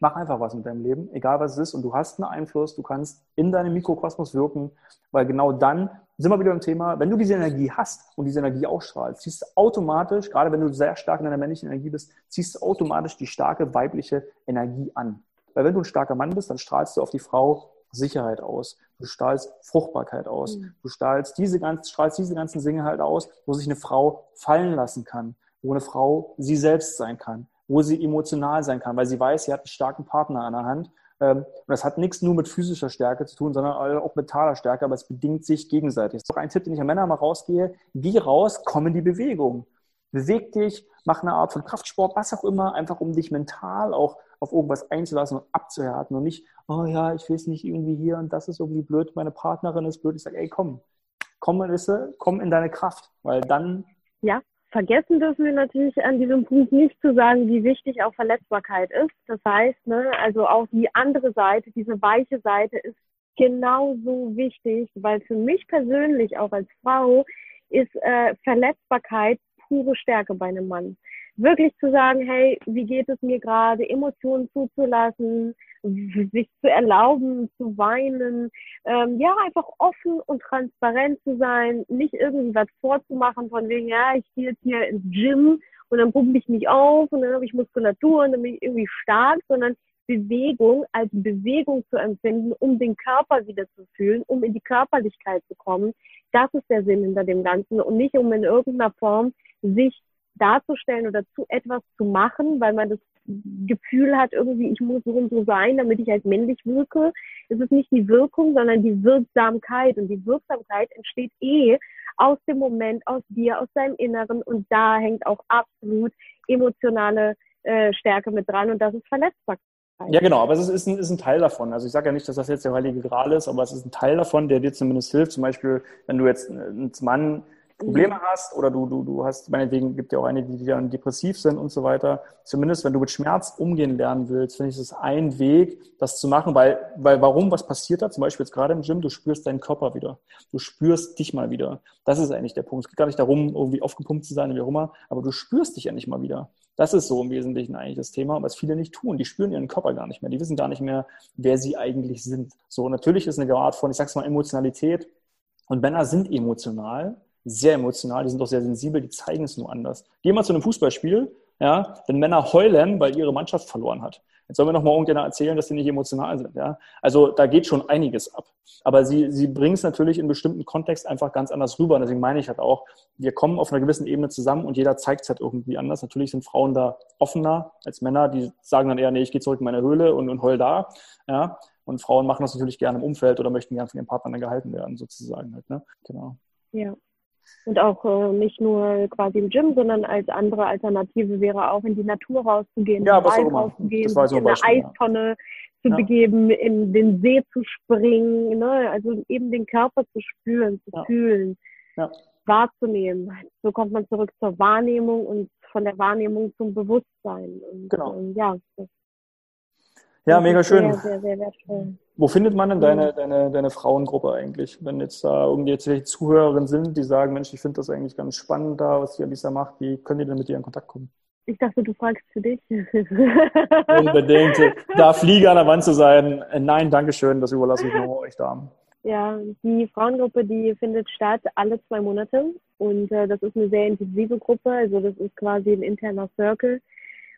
mach einfach was mit deinem Leben, egal was es ist, und du hast einen Einfluss, du kannst in deinem Mikrokosmos wirken, weil genau dann sind wir wieder im Thema, wenn du diese Energie hast und diese Energie ausstrahlst, ziehst du automatisch, gerade wenn du sehr stark in deiner männlichen Energie bist, ziehst du automatisch die starke weibliche Energie an. Weil wenn du ein starker Mann bist, dann strahlst du auf die Frau Sicherheit aus, du strahlst Fruchtbarkeit aus, mhm. du strahlst diese, ganzen, strahlst diese ganzen Dinge halt aus, wo sich eine Frau fallen lassen kann, wo eine Frau sie selbst sein kann, wo sie emotional sein kann, weil sie weiß, sie hat einen starken Partner an der Hand. Ähm, und das hat nichts nur mit physischer Stärke zu tun, sondern auch mentaler Stärke, aber es bedingt sich gegenseitig. Das ist auch ein Tipp, den ich an Männer mal rausgehe. Geh raus, komm die Bewegung. Beweg dich, mach eine Art von Kraftsport, was auch immer, einfach um dich mental auch auf irgendwas einzulassen und abzuhärten und nicht, oh ja, ich will es nicht irgendwie hier und das ist irgendwie blöd, meine Partnerin ist blöd. Ich sage, ey, komm, komm, komm in deine Kraft, weil dann ja vergessen dürfen wir natürlich an diesem Punkt nicht zu sagen, wie wichtig auch Verletzbarkeit ist. Das heißt, ne, also auch die andere Seite, diese weiche Seite ist genauso wichtig, weil für mich persönlich auch als Frau ist äh, Verletzbarkeit pure Stärke bei einem Mann wirklich zu sagen, hey, wie geht es mir gerade, Emotionen zuzulassen, sich zu erlauben, zu weinen, ähm, ja, einfach offen und transparent zu sein, nicht irgendwie was vorzumachen von wegen, ja, ich gehe jetzt hier ins Gym und dann pumpe ich mich auf und dann habe ich Muskulatur und dann bin ich irgendwie stark, sondern Bewegung als Bewegung zu empfinden, um den Körper wieder zu fühlen, um in die Körperlichkeit zu kommen. Das ist der Sinn hinter dem Ganzen und nicht um in irgendeiner Form sich darzustellen oder zu etwas zu machen, weil man das Gefühl hat, irgendwie, ich muss so und so sein, damit ich als männlich wirke. Es ist nicht die Wirkung, sondern die Wirksamkeit. Und die Wirksamkeit entsteht eh aus dem Moment, aus dir, aus deinem Inneren. Und da hängt auch absolut emotionale äh, Stärke mit dran. Und das ist Verletzbarkeit. Ja, genau, aber es ist, ein, ist ein Teil davon. Also ich sage ja nicht, dass das jetzt der heilige Gral ist, aber es ist ein Teil davon, der dir zumindest hilft. Zum Beispiel, wenn du jetzt als Mann Probleme mhm. hast oder du, du, du hast, meinetwegen gibt ja auch einige, die dann depressiv sind und so weiter. Zumindest wenn du mit Schmerz umgehen lernen willst, finde ich, das ein Weg, das zu machen, weil, weil warum, was passiert da? Zum Beispiel jetzt gerade im Gym, du spürst deinen Körper wieder. Du spürst dich mal wieder. Das ist eigentlich der Punkt. Es geht gar nicht darum, irgendwie aufgepumpt zu sein, wie auch immer, aber du spürst dich endlich mal wieder. Das ist so im Wesentlichen eigentlich das Thema, was viele nicht tun. Die spüren ihren Körper gar nicht mehr. Die wissen gar nicht mehr, wer sie eigentlich sind. So, natürlich ist eine Art von, ich sag's mal, Emotionalität. Und Männer sind emotional, sehr emotional, die sind auch sehr sensibel, die zeigen es nur anders. Geh mal zu einem Fußballspiel, ja, wenn Männer heulen, weil ihre Mannschaft verloren hat. Jetzt soll mir noch mal irgendjemand erzählen, dass sie nicht emotional sind. Ja? Also da geht schon einiges ab. Aber sie, sie bringen es natürlich in bestimmten Kontext einfach ganz anders rüber. Und deswegen meine ich halt auch, wir kommen auf einer gewissen Ebene zusammen und jeder zeigt es halt irgendwie anders. Natürlich sind Frauen da offener als Männer, die sagen dann eher, nee, ich gehe zurück in meine Höhle und, und heul da. Ja? Und Frauen machen das natürlich gerne im Umfeld oder möchten gerne von ihren Partnern gehalten werden, sozusagen halt. Ne? Genau. Ja. Und auch äh, nicht nur quasi im Gym, sondern als andere Alternative wäre auch in die Natur rauszugehen, ja, in den Wald rauszugehen, sich in eine Eistonne ja. zu ja. begeben, in den See zu springen, ne? also eben den Körper zu spüren, zu fühlen, wahrzunehmen. So kommt man zurück zur Wahrnehmung und von der Wahrnehmung zum Bewusstsein. Und, genau. Ähm, ja, das ja, mega schön. Sehr, sehr, wertvoll. Wo findet man denn deine, deine, deine Frauengruppe eigentlich? Wenn jetzt da irgendwie jetzt Zuhörerinnen sind, die sagen, Mensch, ich finde das eigentlich ganz spannend da, was die Alisa macht, wie können die denn mit dir in Kontakt kommen? Ich dachte, du fragst für dich. Unbedingt. Da Fliege an der Wand zu sein. Äh, nein, Dankeschön, das überlasse ich nur euch da. Ja, die Frauengruppe, die findet statt alle zwei Monate und äh, das ist eine sehr intensive Gruppe, also das ist quasi ein interner Circle.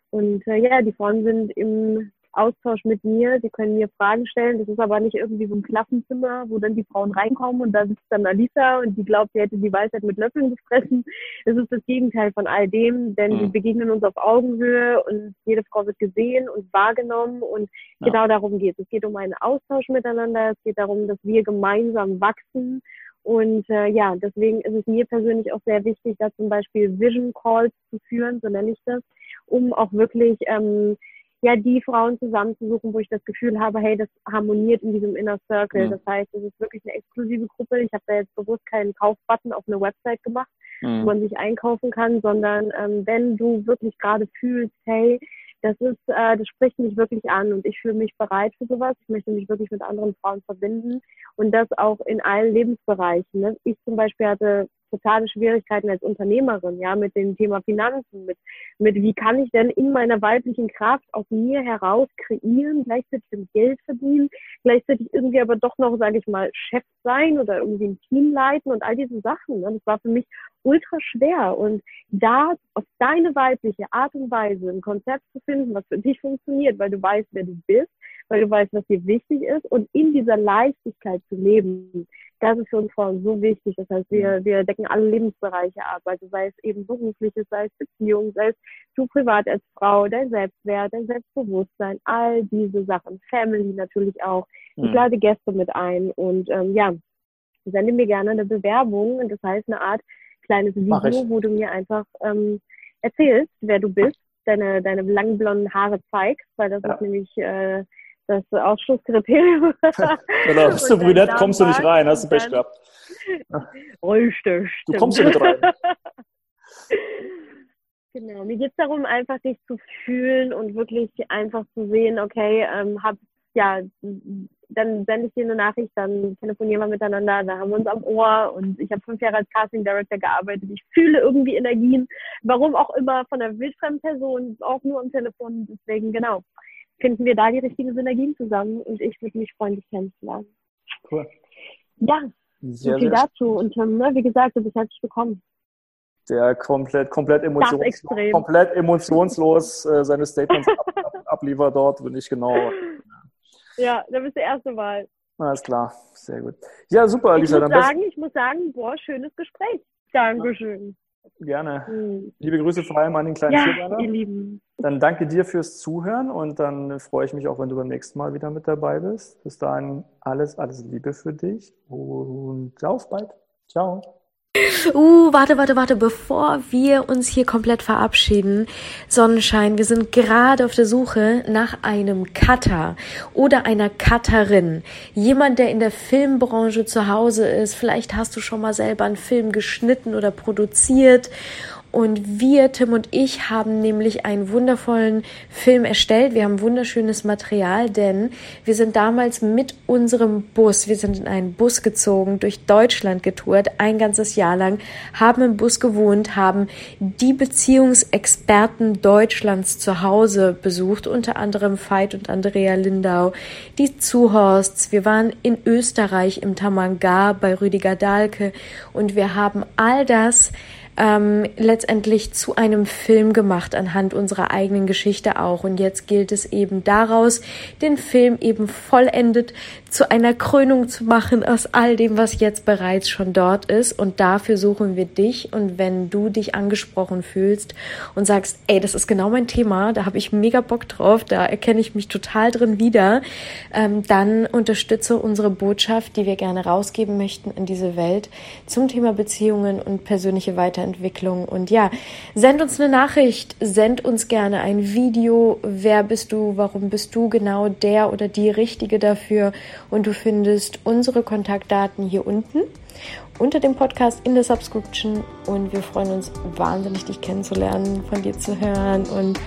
Und äh, ja, die Frauen sind im Austausch mit mir. Sie können mir Fragen stellen. Das ist aber nicht irgendwie so ein Klassenzimmer, wo dann die Frauen reinkommen und da sitzt dann Alisa und die glaubt, sie hätte die Weisheit mit Löffeln gefressen. Es ist das Gegenteil von all dem, denn mhm. wir begegnen uns auf Augenhöhe und jede Frau wird gesehen und wahrgenommen und ja. genau darum geht es. Es geht um einen Austausch miteinander. Es geht darum, dass wir gemeinsam wachsen und äh, ja, deswegen ist es mir persönlich auch sehr wichtig, da zum Beispiel Vision Calls zu führen, so nenne ich das, um auch wirklich ähm, ja die Frauen zusammenzusuchen, wo ich das Gefühl habe, hey, das harmoniert in diesem Inner Circle. Mhm. Das heißt, es ist wirklich eine exklusive Gruppe. Ich habe da jetzt bewusst keinen Kaufbutton auf eine Website gemacht, mhm. wo man sich einkaufen kann, sondern ähm, wenn du wirklich gerade fühlst, hey, das ist, äh, das spricht mich wirklich an und ich fühle mich bereit für sowas. Ich möchte mich wirklich mit anderen Frauen verbinden und das auch in allen Lebensbereichen. Ne? Ich zum Beispiel hatte totale Schwierigkeiten als Unternehmerin, ja, mit dem Thema Finanzen, mit, mit wie kann ich denn in meiner weiblichen Kraft aus mir heraus kreieren, gleichzeitig Geld verdienen, gleichzeitig irgendwie aber doch noch, sage ich mal, Chef sein oder irgendwie ein Team leiten und all diese Sachen. Ne? Das war für mich ultra schwer und da auf deine weibliche Art und Weise ein Konzept zu finden, was für dich funktioniert, weil du weißt, wer du bist, weil du weißt, was dir wichtig ist und in dieser Leichtigkeit zu leben. Das ist für uns Frauen so wichtig. Das heißt, wir, wir decken alle Lebensbereiche ab, also sei es eben berufliches, sei es Beziehung, sei es du privat als Frau, dein Selbstwert, dein Selbstbewusstsein, all diese Sachen. Family natürlich auch. Ich mhm. lade Gäste mit ein und ähm, ja, sende mir gerne eine Bewerbung. Das heißt, eine Art kleines Video, wo du mir einfach ähm, erzählst, wer du bist, deine, deine langen blonden Haare zeigst, weil das ja. ist nämlich äh, das Ausschlusskriterium. genau, bist du brünett, kommst du nicht rein, hast du Pech gehabt. Richtig. Du kommst hier nicht rein. Genau, mir geht es darum, einfach dich zu fühlen und wirklich einfach zu sehen, okay, ähm, hab, ja, dann sende ich dir eine Nachricht, dann telefonieren wir miteinander, da haben wir uns am Ohr und ich habe fünf Jahre als Casting Director gearbeitet. Ich fühle irgendwie Energien, warum auch immer, von einer wildfremden Person, auch nur am Telefon. Deswegen, genau, finden wir da die richtigen Synergien zusammen und ich würde mich freuen, dich kennenzulernen. Cool. Ja, sehr, so viel dazu. Und ähm, ne, wie gesagt, du bist herzlich willkommen. Der komplett, komplett, emotionslos, komplett emotionslos äh, seine Statements ab, ab, abliefert dort, bin ich genau. Ja, da bist du erste Wahl. Alles klar, sehr gut. Ja, super, Alisa. Ich muss sagen, ich muss sagen, boah, schönes Gespräch. Dankeschön. Gerne. Mhm. Liebe Grüße vor allem an den kleinen ja, Vierbeiner. ihr Lieben. Dann danke dir fürs Zuhören und dann freue ich mich auch, wenn du beim nächsten Mal wieder mit dabei bist. Bis dahin alles, alles Liebe für dich und auf bald. Ciao. Uh, warte, warte, warte, bevor wir uns hier komplett verabschieden, Sonnenschein, wir sind gerade auf der Suche nach einem Cutter oder einer Cutterin. Jemand, der in der Filmbranche zu Hause ist. Vielleicht hast du schon mal selber einen Film geschnitten oder produziert und wir, Tim und ich, haben nämlich einen wundervollen Film erstellt. Wir haben wunderschönes Material, denn wir sind damals mit unserem Bus, wir sind in einen Bus gezogen, durch Deutschland getourt, ein ganzes Jahr lang, haben im Bus gewohnt, haben die Beziehungsexperten Deutschlands zu Hause besucht, unter anderem Veit und Andrea Lindau, die Zuhorsts. Wir waren in Österreich im Tamanga bei Rüdiger Dahlke und wir haben all das ähm, letztendlich zu einem Film gemacht anhand unserer eigenen Geschichte auch. Und jetzt gilt es eben daraus, den Film eben vollendet zu einer Krönung zu machen aus all dem, was jetzt bereits schon dort ist. Und dafür suchen wir dich. Und wenn du dich angesprochen fühlst und sagst, ey, das ist genau mein Thema, da habe ich mega Bock drauf, da erkenne ich mich total drin wieder, ähm, dann unterstütze unsere Botschaft, die wir gerne rausgeben möchten in diese Welt zum Thema Beziehungen und persönliche Weiterentwicklung Weiterentwicklung. Und ja, send uns eine Nachricht, send uns gerne ein Video. Wer bist du? Warum bist du genau der oder die Richtige dafür? Und du findest unsere Kontaktdaten hier unten unter dem Podcast in der Subscription. Und wir freuen uns wahnsinnig, dich kennenzulernen, von dir zu hören und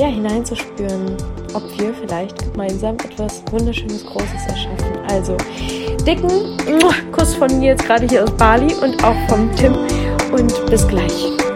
ja, hineinzuspüren, ob wir vielleicht gemeinsam etwas Wunderschönes, Großes erschaffen. Also, dicken Kuss von mir jetzt gerade hier aus Bali und auch vom Tim und bis gleich.